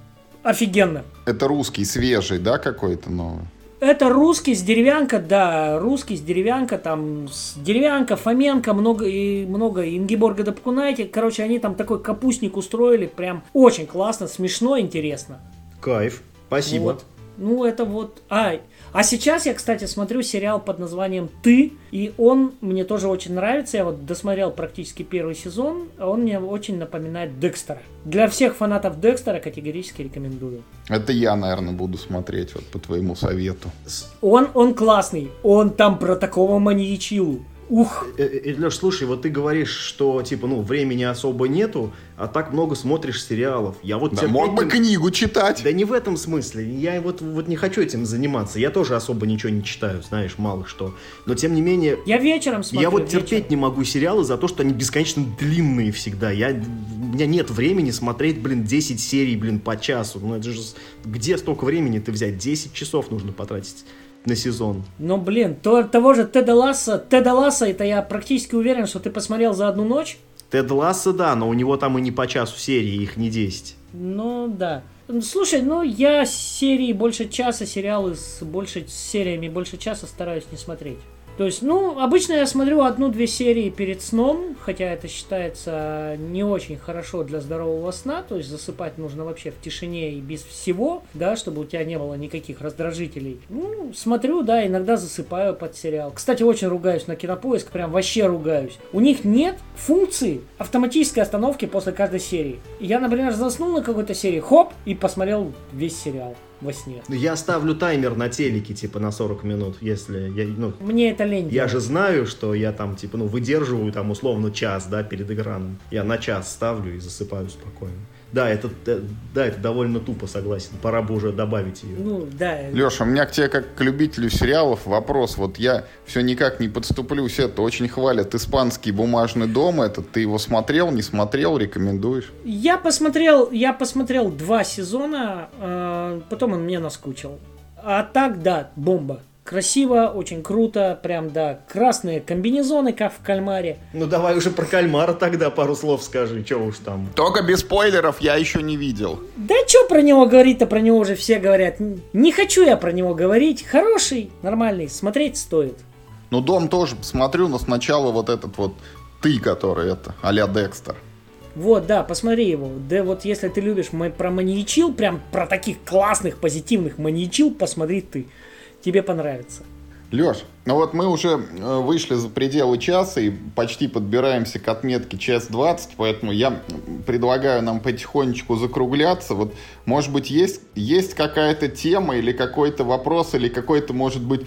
Офигенно. Это русский, свежий, да, какой-то новый? Это русский с деревянка, да, русский с деревянка, там, с деревянка, Фоменко, много и много, Ингеборга Дапкунайте, короче, они там такой капустник устроили, прям очень классно, смешно, интересно. Кайф, спасибо. Вот. Ну, это вот... А, а сейчас я, кстати, смотрю сериал под названием «Ты», и он мне тоже очень нравится. Я вот досмотрел практически первый сезон, а он мне очень напоминает Декстера. Для всех фанатов Декстера категорически рекомендую. Это я, наверное, буду смотреть вот по твоему совету. Он, он классный, он там про такого маньячилу. Ух! Э, э, Леш, слушай, вот ты говоришь, что типа, ну, времени особо нету, а так много смотришь сериалов. Я вот Да, терпеть мог бы книгу читать. Да не в этом смысле. Я вот, вот не хочу этим заниматься. Я тоже особо ничего не читаю, знаешь, мало что. Но тем не менее, Я вечером смотрю. я вот вечером. терпеть не могу сериалы за то, что они бесконечно длинные всегда. Я, у меня нет времени смотреть, блин, 10 серий, блин, по часу. Ну это же... Где столько времени ты взять? 10 часов нужно потратить на сезон. Ну, блин, то, того же Теда Ласса, Теда Ласса, это я практически уверен, что ты посмотрел за одну ночь. Тед Ласса, да, но у него там и не по часу серии, их не 10. Ну, да. Ну, Слушай, ну я серии больше часа, сериалы с больше с сериями больше часа стараюсь не смотреть. То есть, ну, обычно я смотрю одну-две серии перед сном, хотя это считается не очень хорошо для здорового сна, то есть засыпать нужно вообще в тишине и без всего, да, чтобы у тебя не было никаких раздражителей. Ну, смотрю, да, иногда засыпаю под сериал. Кстати, очень ругаюсь на кинопоиск, прям вообще ругаюсь. У них нет функции автоматической остановки после каждой серии. Я, например, заснул на какой-то серии, хоп, и посмотрел весь сериал во сне. Ну, Я ставлю таймер на телеке, типа, на 40 минут, если я, ну, Мне это лень. Я же знаю, что я там, типа, ну, выдерживаю там условно час, да, перед экраном. Я на час ставлю и засыпаю спокойно. Да, это, э, да, это довольно тупо, согласен. Пора бы уже добавить ее. Ну, да. Леша, у меня к тебе, как к любителю сериалов, вопрос. Вот я все никак не подступлюсь. Это очень хвалят испанский бумажный дом. Этот ты его смотрел, не смотрел, рекомендуешь? Я посмотрел, я посмотрел два сезона, э, потом он мне наскучил. А так, да, бомба. Красиво, очень круто, прям, да, красные комбинезоны, как в кальмаре. Ну, давай уже про кальмара тогда пару слов скажи, что уж там. Только без спойлеров я еще не видел. Да что про него говорить-то, про него уже все говорят. Не хочу я про него говорить. Хороший, нормальный, смотреть стоит. Ну, дом тоже посмотрю, но сначала вот этот вот ты, который это, а-ля Декстер. Вот, да, посмотри его. Да вот если ты любишь ма- про маньячил, прям про таких классных, позитивных маньячил, посмотри ты. Тебе понравится. Леш, ну вот мы уже э, вышли за пределы часа и почти подбираемся к отметке час 20, поэтому я предлагаю нам потихонечку закругляться. Вот, может быть, есть, есть какая-то тема или какой-то вопрос, или какой-то, может быть,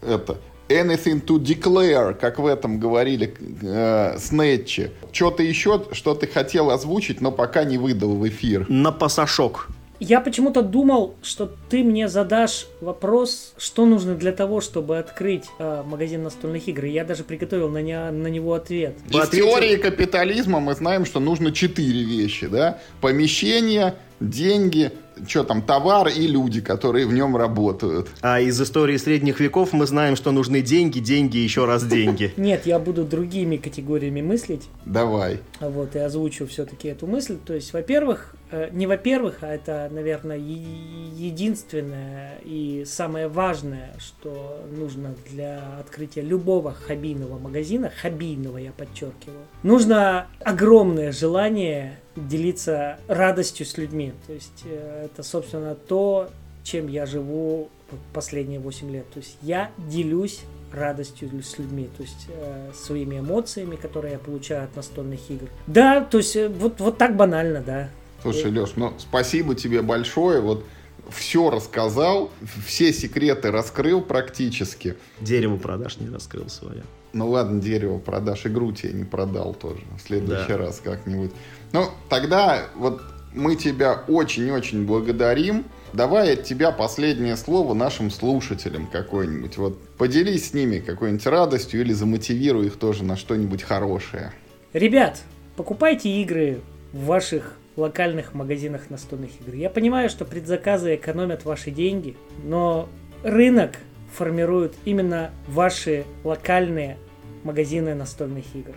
это, anything to declare, как в этом говорили э, Снетчи. Что-то еще, что ты хотел озвучить, но пока не выдал в эфир. На пасашок. Я почему-то думал, что ты мне задашь вопрос, что нужно для того, чтобы открыть э, магазин настольных игр. И Я даже приготовил на, не- на него ответ. Вы Из ответили- теории капитализма мы знаем, что нужно четыре вещи, да? Помещение, деньги, что там, товар и люди, которые в нем работают. А из истории средних веков мы знаем, что нужны деньги, деньги, еще раз деньги. Нет, я буду другими категориями мыслить. Давай. Вот, и озвучу все-таки эту мысль. То есть, во-первых, не во-первых, а это, наверное, единственное и самое важное, что нужно для открытия любого хоббийного магазина, хоббийного я подчеркиваю, нужно огромное желание делиться радостью с людьми. То есть э, это, собственно, то, чем я живу последние 8 лет. То есть я делюсь радостью с людьми, то есть э, своими эмоциями, которые я получаю от настольных игр. Да, то есть э, вот, вот так банально, да. Слушай, Леш, ну спасибо тебе большое. Вот все рассказал, все секреты раскрыл практически. Дерево продаж не раскрыл свое. Ну ладно, дерево продаж, игру тебе не продал тоже. В следующий да. раз как-нибудь. Ну, тогда вот мы тебя очень-очень благодарим. Давай от тебя последнее слово нашим слушателям какое-нибудь. Вот поделись с ними какой-нибудь радостью или замотивируй их тоже на что-нибудь хорошее. Ребят, покупайте игры в ваших локальных магазинах настольных игр. Я понимаю, что предзаказы экономят ваши деньги, но рынок формируют именно ваши локальные магазины настольных игр.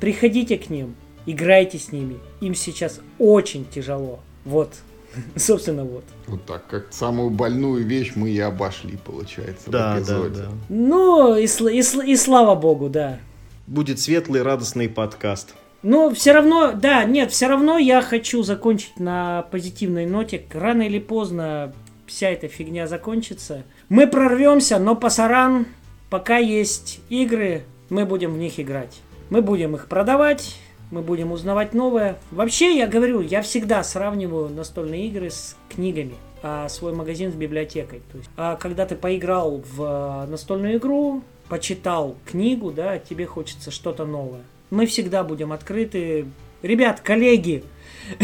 Приходите к ним, играйте с ними. Им сейчас очень тяжело. Вот, собственно, вот. Вот так, как самую больную вещь мы и обошли, получается, да, в эпизоде. Да, да. Ну, и, и, и слава богу, да. Будет светлый, радостный подкаст. Но все равно, да, нет, все равно я хочу закончить на позитивной ноте. Рано или поздно вся эта фигня закончится. Мы прорвемся, но пасаран, пока есть игры, мы будем в них играть. Мы будем их продавать, мы будем узнавать новое. Вообще, я говорю, я всегда сравниваю настольные игры с книгами, а свой магазин с библиотекой. То есть, а когда ты поиграл в э, настольную игру, почитал книгу, да, тебе хочется что-то новое. Мы всегда будем открыты. Ребят, коллеги,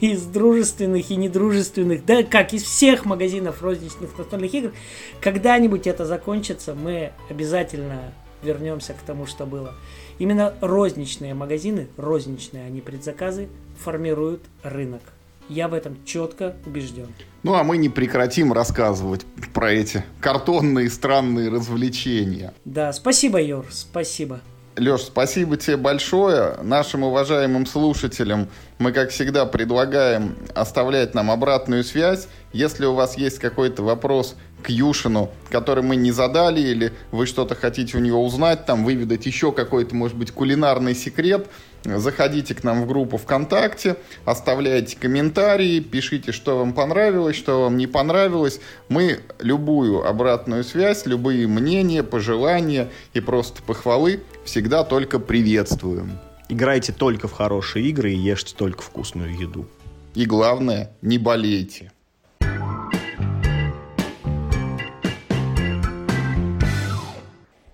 из дружественных и недружественных, да, как из всех магазинов розничных настольных игр, когда-нибудь это закончится, мы обязательно вернемся к тому, что было. Именно розничные магазины, розничные, а не предзаказы, формируют рынок. Я в этом четко убежден. Ну, а мы не прекратим рассказывать про эти картонные странные развлечения. Да, спасибо, Юр, спасибо. Леш, спасибо тебе большое. Нашим уважаемым слушателям мы, как всегда, предлагаем оставлять нам обратную связь. Если у вас есть какой-то вопрос к Юшину, который мы не задали, или вы что-то хотите у него узнать, там, выведать еще какой-то, может быть, кулинарный секрет, заходите к нам в группу ВКонтакте, оставляйте комментарии, пишите, что вам понравилось, что вам не понравилось. Мы любую обратную связь, любые мнения, пожелания и просто похвалы всегда только приветствуем. Играйте только в хорошие игры и ешьте только вкусную еду. И главное, не болейте.